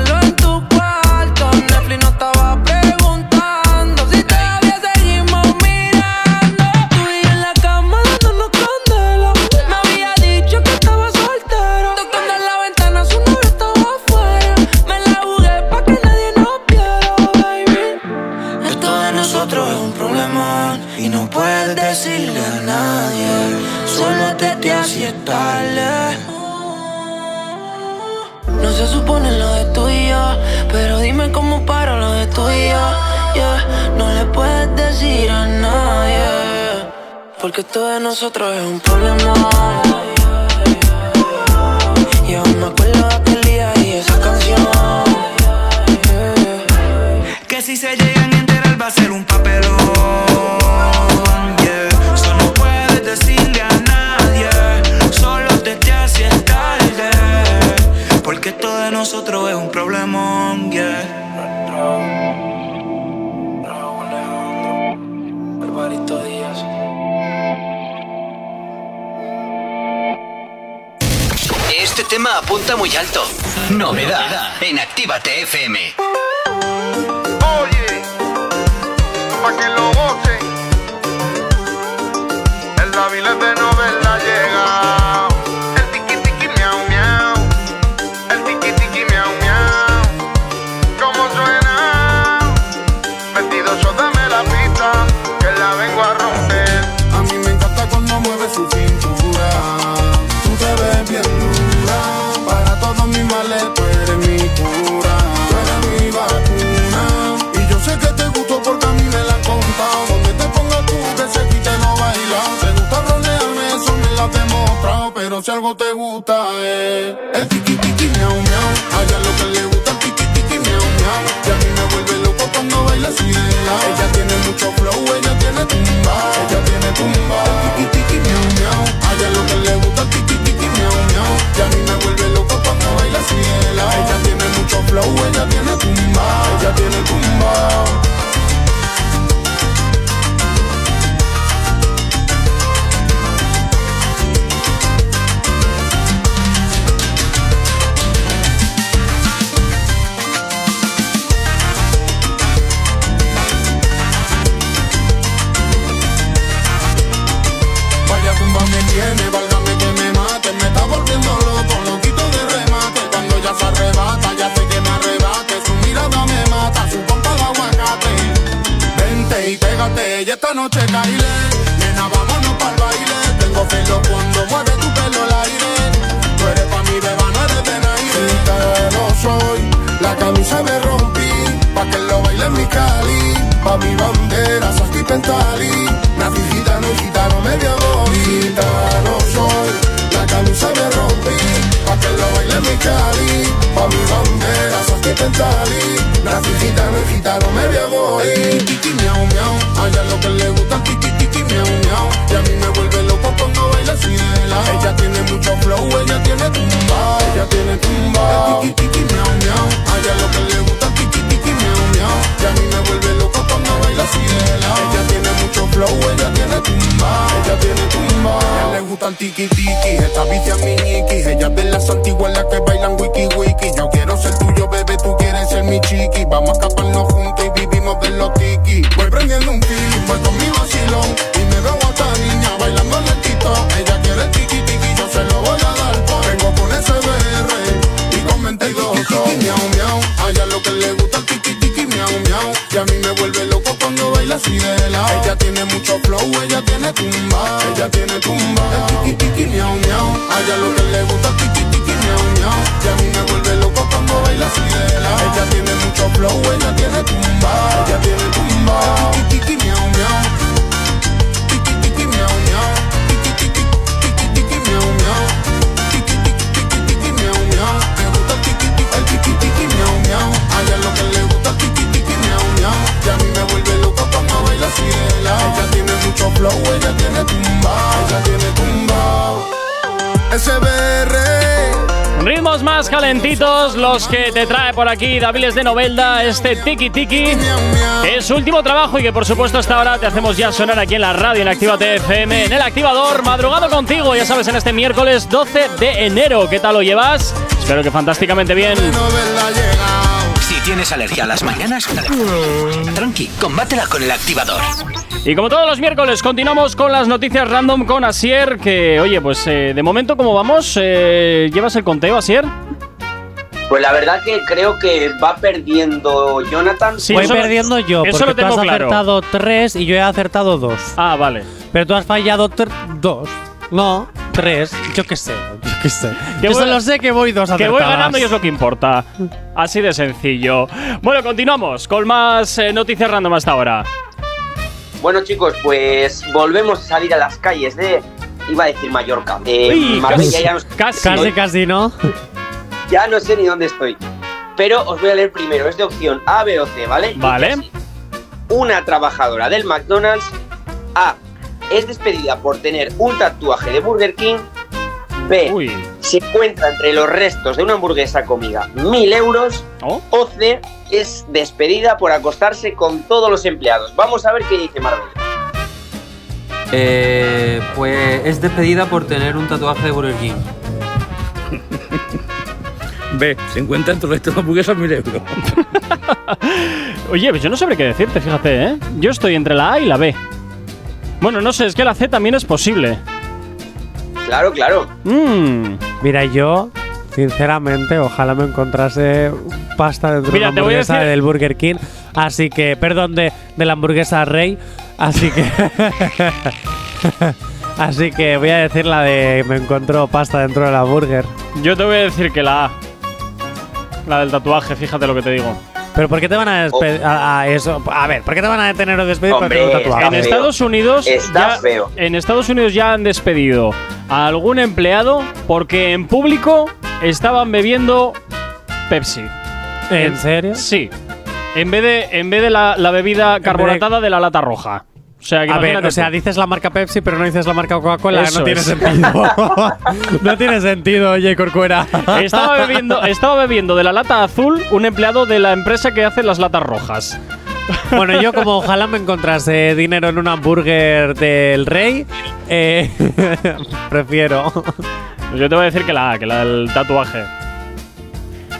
Solo te te así es tarde. No se supone lo de tú y yo, pero dime cómo paro lo de tú y yo. No le puedes decir a nadie, porque esto de nosotros es un problema. Y aún me acuerdo de aquel día y esa canción. Que si se llegan a enterar va a ser un papelón. Yeah. Eso puedes. Solo así es tarde. Porque esto de nosotros es un problemón. Yeah. Alvarito Díaz. Este tema apunta muy alto. Novedad en Actívate FM. Oye, pa' que lo gocen. El David es de si algo te gusta es el tiki tiki miau miau. A ella lo que le gusta el tiki tiki miau miau. Y a mí me vuelve loco cuando baila así de. Ella tiene mucho flow, ella tiene tumba. Ella tiene tumba. El tiki tiki miau miau. A ella lo que le gusta el tiki tiki miau miau. Y a mí me vuelve loco cuando baila así de. Ella tiene mucho flow, ella tiene tumba. Ella tiene tumba. Tiene, válgame que me mate Me está volviendo loco, loquito de remate. Cuando ella se arrebata, ya sé que me arrebate Su mirada me mata, su pompa de aguacate. Vente y pégate, y esta noche caile. Nena, vámonos pa'l baile Tengo pelo cuando mueve tu pelo al aire. Tú eres pa' mi beba, no eres de Naire no soy, la camisa me rompí Pa' que lo baile en mi cali. Pa' mi bandera, Pentali Nací gitano gitano medio Gitano soy, la camisa me rompí Pa' que lo baile mi cali. Pa' mi bandera, Sasti Pentali Nací gitano gitano medio voy Tiki miau miau, a ella lo que le gusta tiki tiki miau miau. Y a mí me vuelve loco cuando baila así de lado Ella tiene mucho flow, ella tiene tumba. Ella tiene tumba. Tiki tiki miau miau, a ella lo que le gusta tiki tiki miau miau. Y a mí me vuelve loco cuando baila así de lado Ella tiene flow, ella tiene tumba Ella tiene tumba A ella le gusta el tiki tiki, esta vicia mi ñiqui Ella es de las antiguas las que bailan wiki wiki. Yo quiero ser tuyo, bebé, tú quieres ser mi chiqui. Vamos a escaparnos juntos y vivimos de los tiki. Voy prendiendo un tiki, voy con mi vacilón. Y me veo a esta niña bailando lentito Ella quiere tiki tiki, yo se lo voy a dar. Vengo con SBR y con 22 tiki, tiki, miau, miau. A ella lo que le gusta el tiki tiki, miau, miau. Y a mí me vuelve Ella tiene mucho flow, ella tiene tumba Ella tiene tumba El tiki tiki, miau, miau A ella lo que le gusta el tiki tiki, miau miau. Y a mí me vuelve loco cuando baila así de lado. Ella tiene mucho flow, ella tiene tumba. Ella tiene tumba. Tiki, tiki, miau, miau. Flow, ella tiene tumba. Ella tiene tumba. SBR. Ritmos más calentitos, los que te trae por aquí Daviles de Novelda, este Tiki Tiki, es su último trabajo y que por supuesto hasta ahora te hacemos ya sonar aquí en la radio en Activa TFM, en el activador, madrugado contigo, ya sabes, en este miércoles 12 de enero. ¿Qué tal lo llevas? Espero que fantásticamente bien. Tienes alergia a las mañanas, tranqui, combátela con el activador. Y como todos los miércoles, continuamos con las noticias random con Asier, que oye, pues eh, de momento, ¿cómo vamos? Eh, ¿Llevas el conteo, Asier? Pues la verdad que creo que va perdiendo Jonathan. Voy perdiendo yo, eso porque lo tú has tengo claro. acertado tres y yo he acertado dos. Ah, vale. Pero tú has fallado dos. No, tres. Yo qué sé, qué sé. Que yo voy- solo sé que voy dos Que voy ganando y es lo que importa. Así de sencillo. Bueno, continuamos con más eh, noticias random hasta ahora. Bueno chicos, pues volvemos a salir a las calles de... Iba a decir Mallorca. De Uy, Marbella casi, ya no, casi. Casi, casi, ¿no? ya no sé ni dónde estoy. Pero os voy a leer primero. Es de opción A, B o C, ¿vale? Vale. Una trabajadora del McDonald's A. Es despedida por tener un tatuaje de Burger King. B. Se encuentra entre los restos de una hamburguesa comida 1000 euros. Oh. O C. Es despedida por acostarse con todos los empleados. Vamos a ver qué dice Marbella. Eh, pues es despedida por tener un tatuaje de Burger King. Ve, se encuentra entre estos hamburguesas mil euros. Oye, pues yo no sabré qué decirte, fíjate, ¿eh? Yo estoy entre la A y la B. Bueno, no sé, es que la C también es posible. Claro, claro. Mmm. Mira, yo, sinceramente, ojalá me encontrase pasta dentro Mira, de una hamburguesa decir- del Burger King. Así que, perdón, de, de la hamburguesa Rey. Así que. así que voy a decir la de me encontró pasta dentro de la burger. Yo te voy a decir que la A. La del tatuaje, fíjate lo que te digo. Pero ¿por qué te van a despedir? A, a eso, a ver, ¿por qué te van a detener o despedir tener un tatuaje? en Estados Unidos ya, en Estados Unidos ya han despedido a algún empleado porque en público estaban bebiendo Pepsi. ¿En serio? Sí. En vez de en vez de la, la bebida carbonatada de la lata roja. O sea, que A ver, o sea, tú. dices la marca Pepsi, pero no dices la marca Coca-Cola. No tiene es. sentido. no tiene sentido, oye, Corcuera. estaba bebiendo estaba bebiendo de la lata azul un empleado de la empresa que hace las latas rojas. Bueno, yo como ojalá me encontrase dinero en un hamburger del rey, eh, prefiero. Yo te voy a decir que la A, que la del tatuaje.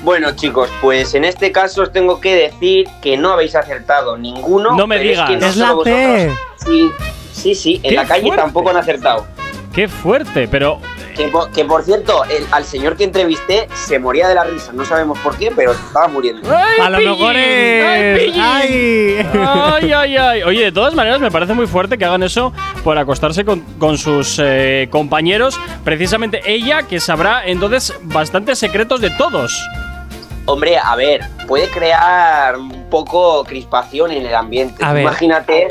Bueno, chicos, pues en este caso os tengo que decir que no habéis acertado ninguno. No me digas. Es, que no Es la vosotros. Sí, sí, sí. En ¡Qué la calle fuerte! tampoco han acertado. Qué fuerte, pero Que, por- que, por cierto, el- al señor que entrevisté se moría de la risa. No sabemos por qué, pero se estaba muriendo. A lo mejor es. ¡Ay! Ay, ay, ay. Oye, de todas maneras, me parece muy fuerte que hagan eso por acostarse con, con sus eh, compañeros. Precisamente ella, que sabrá entonces bastantes secretos de todos. Hombre, a ver, puede crear un poco crispación en el ambiente. A ver. Imagínate.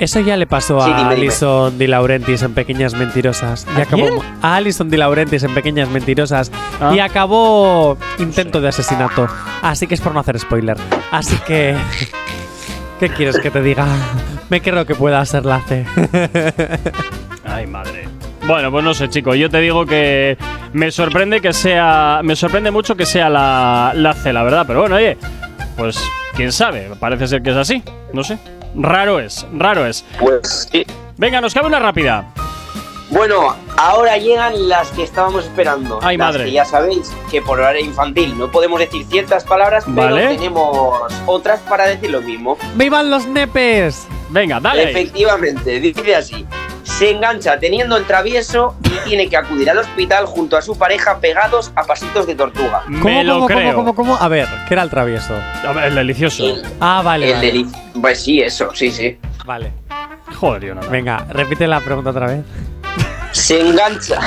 Eso ya le pasó Sí, a. Alison Di Laurentiis en Pequeñas Mentirosas. Y ¿A acabó quién? a Alison Di Laurentiis en Pequeñas Mentirosas. Ah. Y acabó intento de asesinato. Así que es por no hacer spoiler. Así que. ¿Qué quieres que te diga? Me creo que pueda ser la C. Ay, madre. Bueno, pues no sé, chico. Yo te digo que me sorprende que sea. Me sorprende mucho que sea la, la C, la verdad. Pero bueno, oye, pues quién sabe. Parece ser que es así. No sé. Raro es, raro es. Pues sí. Venga, nos cabe una rápida. Bueno, ahora llegan las que estábamos esperando. Ay, Las madre. que ya sabéis que por horario infantil no podemos decir ciertas palabras, pero tenemos otras para decir lo mismo. ¡Vivan los nepes! Venga, dale. Efectivamente, dice así. Se engancha teniendo el travieso y tiene que acudir al hospital junto a su pareja pegados a pasitos de tortuga. Me lo cómo, creo. cómo, cómo, cómo? A ver, ¿qué era el travieso? A ver, el delicioso. El, Ah, vale. el vale. deli- Pues sí, eso, sí, sí. Vale. Joder, Jonathan. Venga, repite la pregunta otra vez. Se engancha.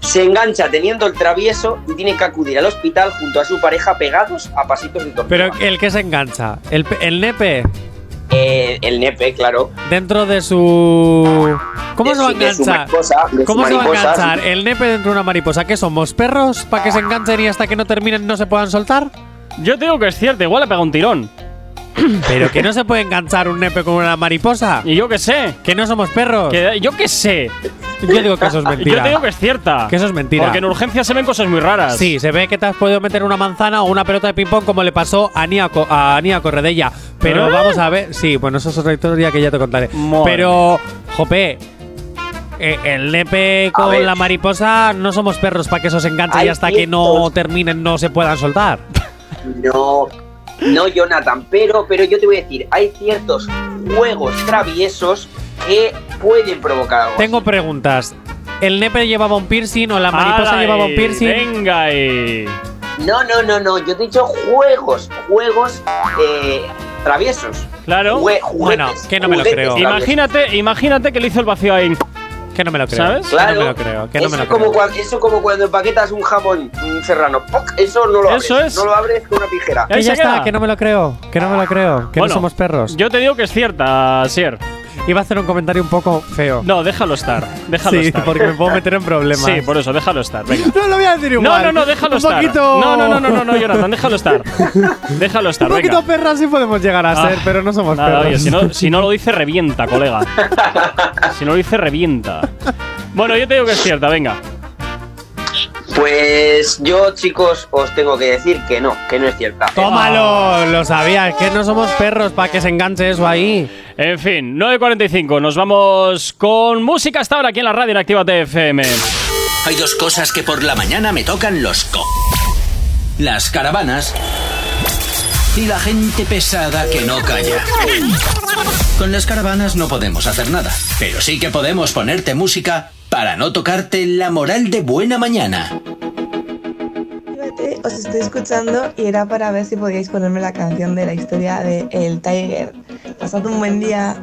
Se engancha teniendo el travieso y tiene que acudir al hospital junto a su pareja pegados a pasitos de tortuga. Pero el que se engancha, el, el nepe, Eh, el nepe, claro. dentro de su. ¿Cómo De se va a enganchar? mariposa, ¿Cómo se va a enganchar el nepe dentro de una mariposa? ¿Qué somos? ¿Perros? ¿Para que se enganchen y hasta que no terminen no se puedan soltar? Yo te digo que es cierto, igual le pega un tirón. Pero que no se puede enganchar un nepe con una mariposa. Y yo qué sé. Que no somos perros. Que, yo qué sé. Yo digo que eso es mentira. Yo te digo que es cierta. Que eso es mentira. Porque en urgencias se ven cosas muy raras. Sí, se ve que te has podido meter una manzana o una pelota de ping-pong como le pasó a Nia, Co- a Nia Corredella. Pero ¿Eh? vamos a ver. Sí, bueno, eso es otra historia que ya te contaré. Madre Pero, jope. eh, el nepe con la mariposa no somos perros para que eso se enganche y hasta que no terminen no se puedan soltar. No, no, Jonathan, pero, pero yo te voy a decir, hay ciertos juegos traviesos que pueden provocar algo. Tengo preguntas. ¿El nepe llevaba un piercing o la mariposa ¡Hala llevaba un piercing? Venga ahí. No, no, no, no, yo te he dicho juegos, juegos eh, traviesos. Claro. Jue- Bueno, que no me lo creo. traviesos. Imagínate, imagínate que le hizo el vacío ahí. Que no me lo creo. ¿Sabes? Que Claro. no me lo creo. Que no me eso, lo como creo. cuando, eso como cuando empaquetas un jamón un serrano. ¡poc! Eso no lo abres. Eso es. No lo abres con una tijera. Que Ahí ya está, que no me lo creo. Que no me lo creo. Que Bueno, no somos perros. Yo te digo que es cierta, Sier. Iba a hacer un comentario un poco feo. No, déjalo estar. Déjalo sí, estar. porque me puedo meter en problemas. Sí, por eso, déjalo estar. Venga. No lo voy a decir igual. No, no, no, déjalo un estar. Poquito... No, no, no, no, no, no, Jonathan, déjalo estar. Déjalo estar, Un poquito venga. perras sí podemos llegar a Ah, ser, pero no somos Nada, perros. oye, si no, si no lo dice, revienta, colega. si no lo dice, revienta. Bueno, yo te digo que es cierta, venga. Pues yo, chicos, os tengo que decir que no, que no es cierta. Tómalo, lo sabías, que no somos perros para que se enganche eso ahí. En fin, 9.45, nos vamos con música hasta ahora aquí en la radio en Activa TFM. Hay dos cosas que por la mañana me tocan los co. Las caravanas y la gente pesada que no calla. Con las caravanas no podemos hacer nada, pero sí que podemos ponerte música para no tocarte la moral de buena mañana. Os estoy escuchando y era para ver si podíais ponerme la canción de la historia de El Tiger. Pasad un buen día.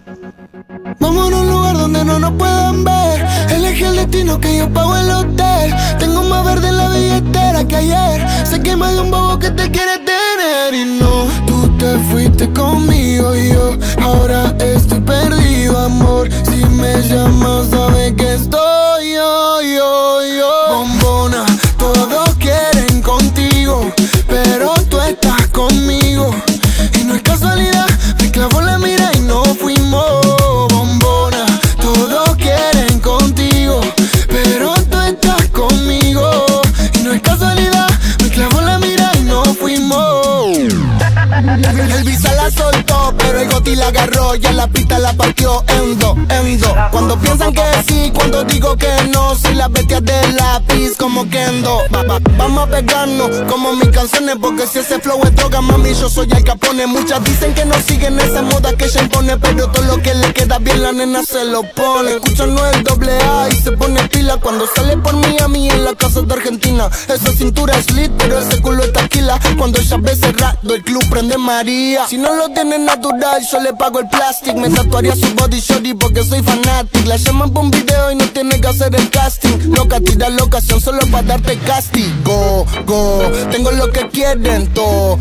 Vamos a un lugar donde no nos puedan ver. Elegí el destino que yo pago el hotel. Tengo más verde en la billetera que ayer. Sé que más de un bobo que te quiere tener. Y no, tú te fuiste conmigo y yo ahora estoy perdido, amor. Si me llamas, sabes que estoy yo, yo. Goti la agarró y en la pista la partió en dos, en dos. Cuando piensan que sí, cuando digo que no, soy la bestia del lápiz como Kendo. Va- va- vamos a pegarnos como mis canciones, porque si ese flow es droga, mami, yo soy el capone. Muchas dicen que no siguen esa moda que ella impone, pero todo lo que le queda bien la nena se lo pone. Escuchan no el doble A y se pone pila cuando sale por Miami en la casa de Argentina. Esa cintura es lit, pero ese culo es taquila. Cuando ella ve cerrado, el club prende María. Si no lo tiene natural, yo le pago el plástico. Me tatuaría su body shorty porque soy fanatic. La llaman por un video y no tiene que hacer el casting. Loca, tira la ocasión solo para darte castigo. Go, tengo lo que quieren todo.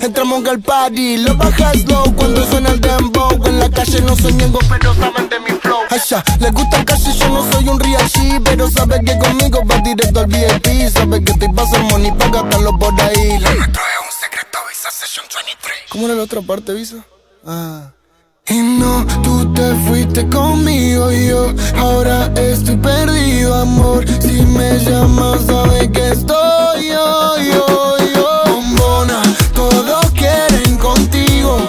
Entramos al party, lo bajas low cuando suena el dembow. En la calle no soy ñengo, pero saben de mi flow. Asha, le gusta el yo no soy un real G, pero sabe que conmigo va directo al VIP. Sabe que estoy pasando money para gastarlo por ahí. Visa Session 23. ¿Cómo era la otra parte, Visa? Y no, tú te fuiste conmigo y yo ahora estoy perdido, amor. Si me llamas, sabes que estoy yo, yo, yo. Bombona, todos quieren contigo,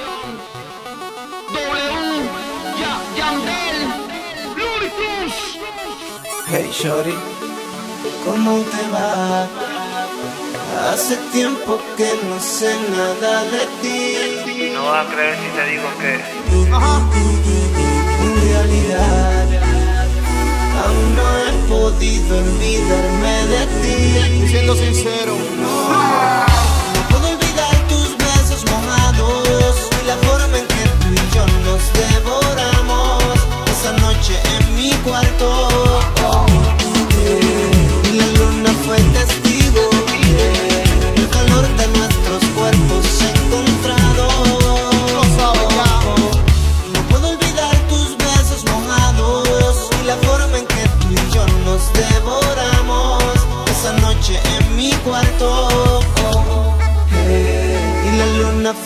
Hey Shorty, ¿cómo te va? Hace tiempo que no sé nada de ti. No vas a creer si te digo que. En realidad, aún no he podido olvidarme de ti. Siendo sincero, no.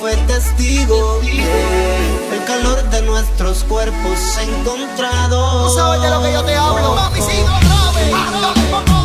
fue testigo del de calor de nuestros cuerpos encontrados. Tú sabes de lo que yo te hablo, mami, sí, lo sabes.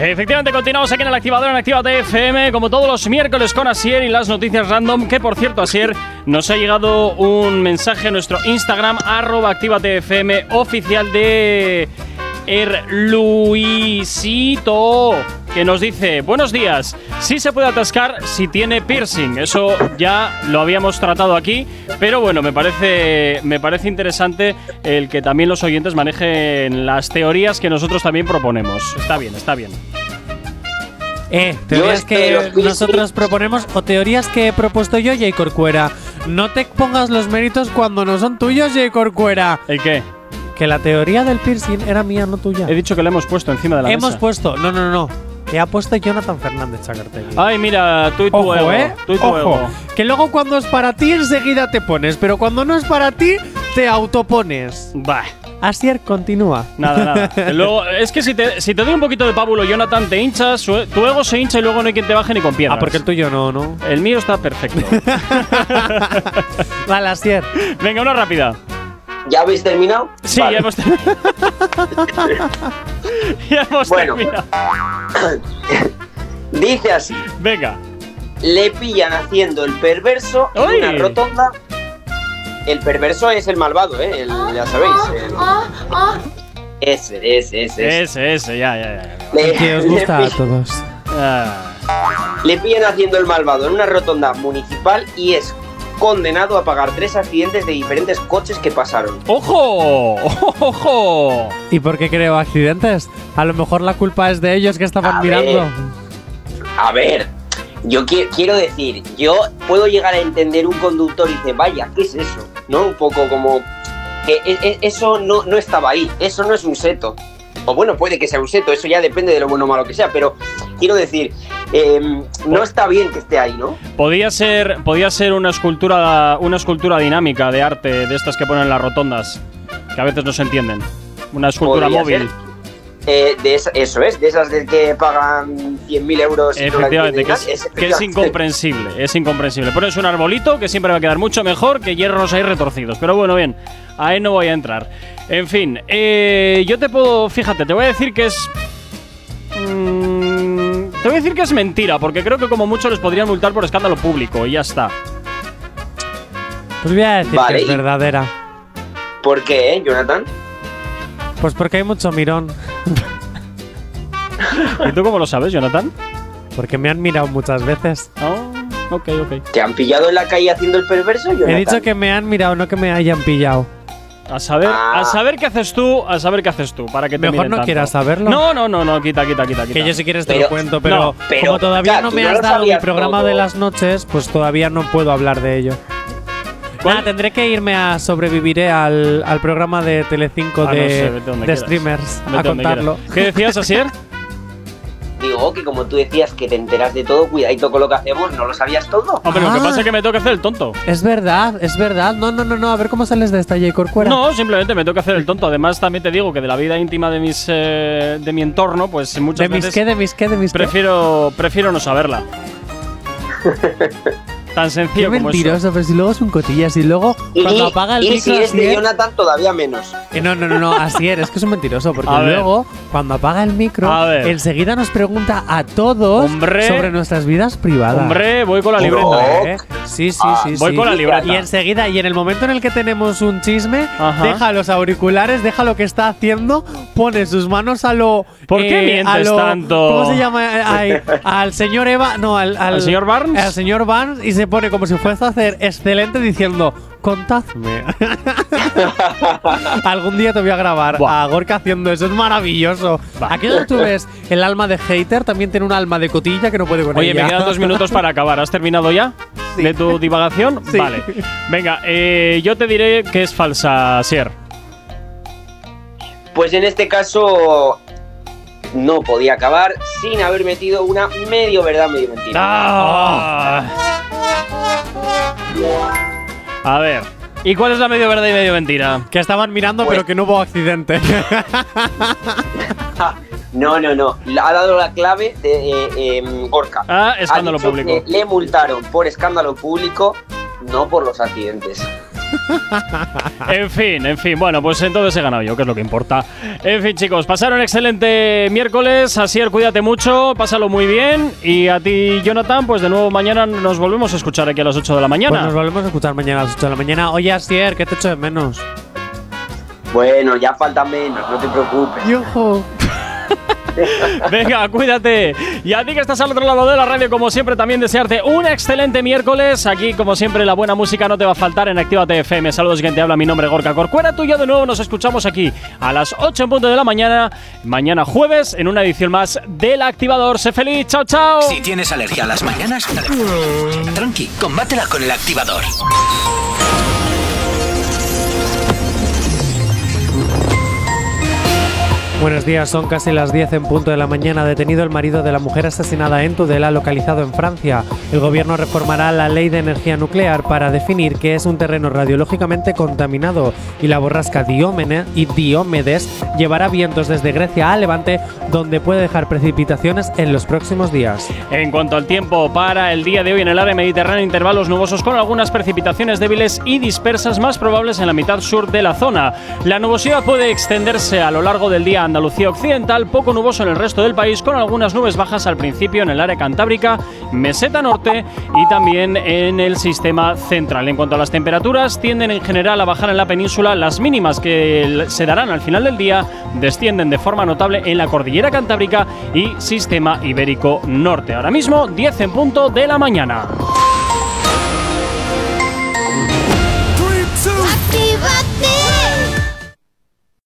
Efectivamente, continuamos aquí en el activador en Actívate FM, como todos los miércoles con Asier y las noticias random. Que por cierto, Asier, nos ha llegado un mensaje a nuestro Instagram, arroba FM oficial de Erluisito, que nos dice: Buenos días, sí se puede atascar si tiene piercing. Eso ya lo habíamos tratado aquí, pero bueno, me parece, me parece interesante el que también los oyentes manejen las teorías que nosotros también proponemos. Está bien, está bien. Eh, teorías que nosotros proponemos o teorías que he propuesto yo, J. Corcuera. No te pongas los méritos cuando no son tuyos, J. Corcuera. ¿El qué? Que la teoría del piercing era mía, no tuya. He dicho que la hemos puesto encima de la Hemos mesa. puesto, no, no, no. Que ha puesto Jonathan Fernández Chacartegui. Ay, mira, tú y tu Ojo, ego. ¿eh? Tú y tu Ojo. ego. Que luego cuando es para ti enseguida te pones, pero cuando no es para ti te autopones. Bah. Asier, continúa. Nada, nada. Luego, es que si te, si te doy un poquito de pábulo, Jonathan, te hinchas, su- tu ego se hincha y luego no hay quien te baje ni con piedras. Ah, porque el tuyo no, ¿no? El mío está perfecto. Vale, Asier. Venga, una rápida. ¿Ya habéis terminado? Sí, Vale. ya hemos terminado. ya hemos Bueno. terminado. Dice así. Venga. Le pillan haciendo el perverso en una rotonda. El perverso es el malvado, ¿eh? El- ya sabéis. el- Ese, ese, ese. Ese, ese, ya, ya, ya. Le, Que os gusta a todos. Ah. le pillan haciendo el malvado en una rotonda municipal y es condenado a pagar tres accidentes de diferentes coches que pasaron. ¡Ojo! ¡Ojo! ¿Y por qué creo accidentes? A lo mejor la culpa es de ellos que estaban A mirando. ver. A ver, yo qui- quiero decir, yo puedo llegar a entender un conductor y dice, vaya, ¿qué es eso? ¿No? Un poco como que e- e- eso no, no estaba ahí, eso no es un seto. O bueno, puede que sea un seto, eso ya depende de lo bueno o malo que sea, pero quiero decir, em, no está bien que esté ahí, ¿no? Podía ser, podía ser una escultura, una escultura dinámica de arte de estas que ponen en las rotondas, que a veces no se entienden. Una escultura Podría móvil. Eh, de esa- eso es, de esas de que pagan 100.000 euros. Efectivamente, que es, nadie, que es incomprensible, es incomprensible. Pones un arbolito que siempre va a quedar mucho mejor que hierros ahí retorcidos. Pero bueno, bien, ahí no voy a entrar. En fin, eh, yo te puedo, fíjate, te voy a decir que es... mm, te voy a decir que es mentira, porque creo que como mucho les podrían multar por escándalo público y ya está. Pues voy a decir Vale, que es verdadera. ¿Por qué, eh, Jonathan? Pues porque hay mucho mirón. ¿Y tú cómo lo sabes, Jonathan? Porque me han mirado muchas veces. Oh, ok, ok. ¿Te han pillado en la calle haciendo el perverso, Jonathan? He dicho que me han mirado, no que me hayan pillado. A saber, Ah. a saber qué haces tú, a saber qué haces tú, para que te Mejor no tanto. quieras saberlo. No, no, no, no, quita, quita, quita, quita. Que yo si quieres te Pero- lo cuento, pero, no, pero, como todavía ya, no me has dado mi programa todo. de las noches, pues todavía no puedo hablar de ello. ¿Cuál? Nada, tendré que irme a sobreviviré al, al programa de Telecinco Ah, no de, sé, streamers Vete a contarlo. ¿Qué decías, Asier? Digo que como tú decías que te enteras de todo, cuidadito con lo que hacemos, ¿no lo sabías todo? Hombre, lo que Ah. pasa es que me toca hacer el tonto. Es verdad, es verdad. No, no, no, no. A ver cómo sales de esta J. Corcuera. No, simplemente me toca hacer el tonto. Además, también te digo que de la vida íntima de mis eh, de mi entorno, pues muchas ¿De mis veces qué? ¿De mis qué? ¿De mis qué? prefiero prefiero no saberla. Tan Qué sencillo como eso. mentiroso, pero si luego es un cotillas y luego Y, cuando apaga el y micro si es de Jonathan, todavía menos. Eh, no, no, no, no, así es, es que es un mentiroso, porque A ver. luego, cuando apaga el micro, A ver. enseguida nos pregunta a todos Hombre. sobre nuestras vidas privadas. Hombre, voy con la Oh. libreta. ¿Eh? Sí, sí, Ah, sí. voy sí. con la libreta. Y enseguida, y en el momento en el que tenemos un chisme, Ajá. deja los auriculares, deja lo que está haciendo, pone sus manos a lo. eh, ¿Por qué mientes a lo- tanto? ¿Cómo se llama? Ay, al señor Eva. No, al. ¿Al señor Barnes? Al señor Barnes y se pone como si fuese a hacer excelente diciendo: Contadme. Algún día te voy a grabar Buah. a Gorka haciendo eso, es maravilloso. Aquí donde tú ves el alma de hater, también tiene un alma de cotilla que no puede con Oye, ella. me quedan dos minutos para acabar. ¿Has terminado ya? ¿De tu divagación? Sí. Vale. Venga, eh, yo te diré que es falsa, Sier. Pues en este caso no podía acabar sin haber metido una medio verdad, medio mentira. Ah. A ver. ¿Y cuál es la medio verdad y medio mentira? Que estaban mirando, Pues- pero que no hubo accidente. No, no, no. Ha dado la clave de eh, em, Gorka. Ah, escándalo Ha dicho público. que le multaron por escándalo público, no por los accidentes. En fin, en fin. Bueno, pues entonces he ganado yo, que es lo que importa. En fin, chicos, pasaron excelente miércoles. Asier, cuídate mucho, pásalo muy bien. Y a ti, Jonathan, pues de nuevo mañana nos volvemos a escuchar aquí a las 8 de la mañana. Pues nos volvemos a escuchar mañana a las 8 de la mañana. Oye, Asier, que te echo de menos. Bueno, ya falta menos, no te preocupes. Venga, cuídate. Y a ti que estás al otro lado de la radio, como siempre, también desearte un excelente miércoles. Aquí, como siempre, la buena música no te va a faltar en Actívate FM. Saludos, quien te habla. Mi nombre es Gorka Corcuera. Tú de nuevo nos escuchamos aquí a las 8 en punto de la mañana, mañana jueves, en una edición más del Activador. Sé feliz. Chao, chao. Si tienes alergia a las mañanas, tranqui, combátela con el activador. Buenos días, son casi las 10 en punto de la mañana. Detenido el marido de la mujer asesinada en Tudela, localizado en Francia. El gobierno reformará la ley de energía nuclear para definir qué es un terreno radiológicamente contaminado. Y la borrasca Diómene y Diomedes llevará vientos desde Grecia a Levante, donde puede dejar precipitaciones en los próximos días. En cuanto al tiempo, para el día de hoy en el área mediterránea, intervalos nubosos con algunas precipitaciones débiles y dispersas más probables en la mitad sur de la zona. La nubosidad puede extenderse a lo largo del día Andalucía occidental, poco nuboso en el resto del país, con algunas nubes bajas al principio en el área cantábrica, meseta norte y también en el sistema central. En cuanto a las temperaturas, tienden en general a bajar en la península. Las mínimas que se darán al final del día descienden de forma notable en la cordillera cantábrica y sistema ibérico norte. Ahora mismo, 10 en punto de la mañana.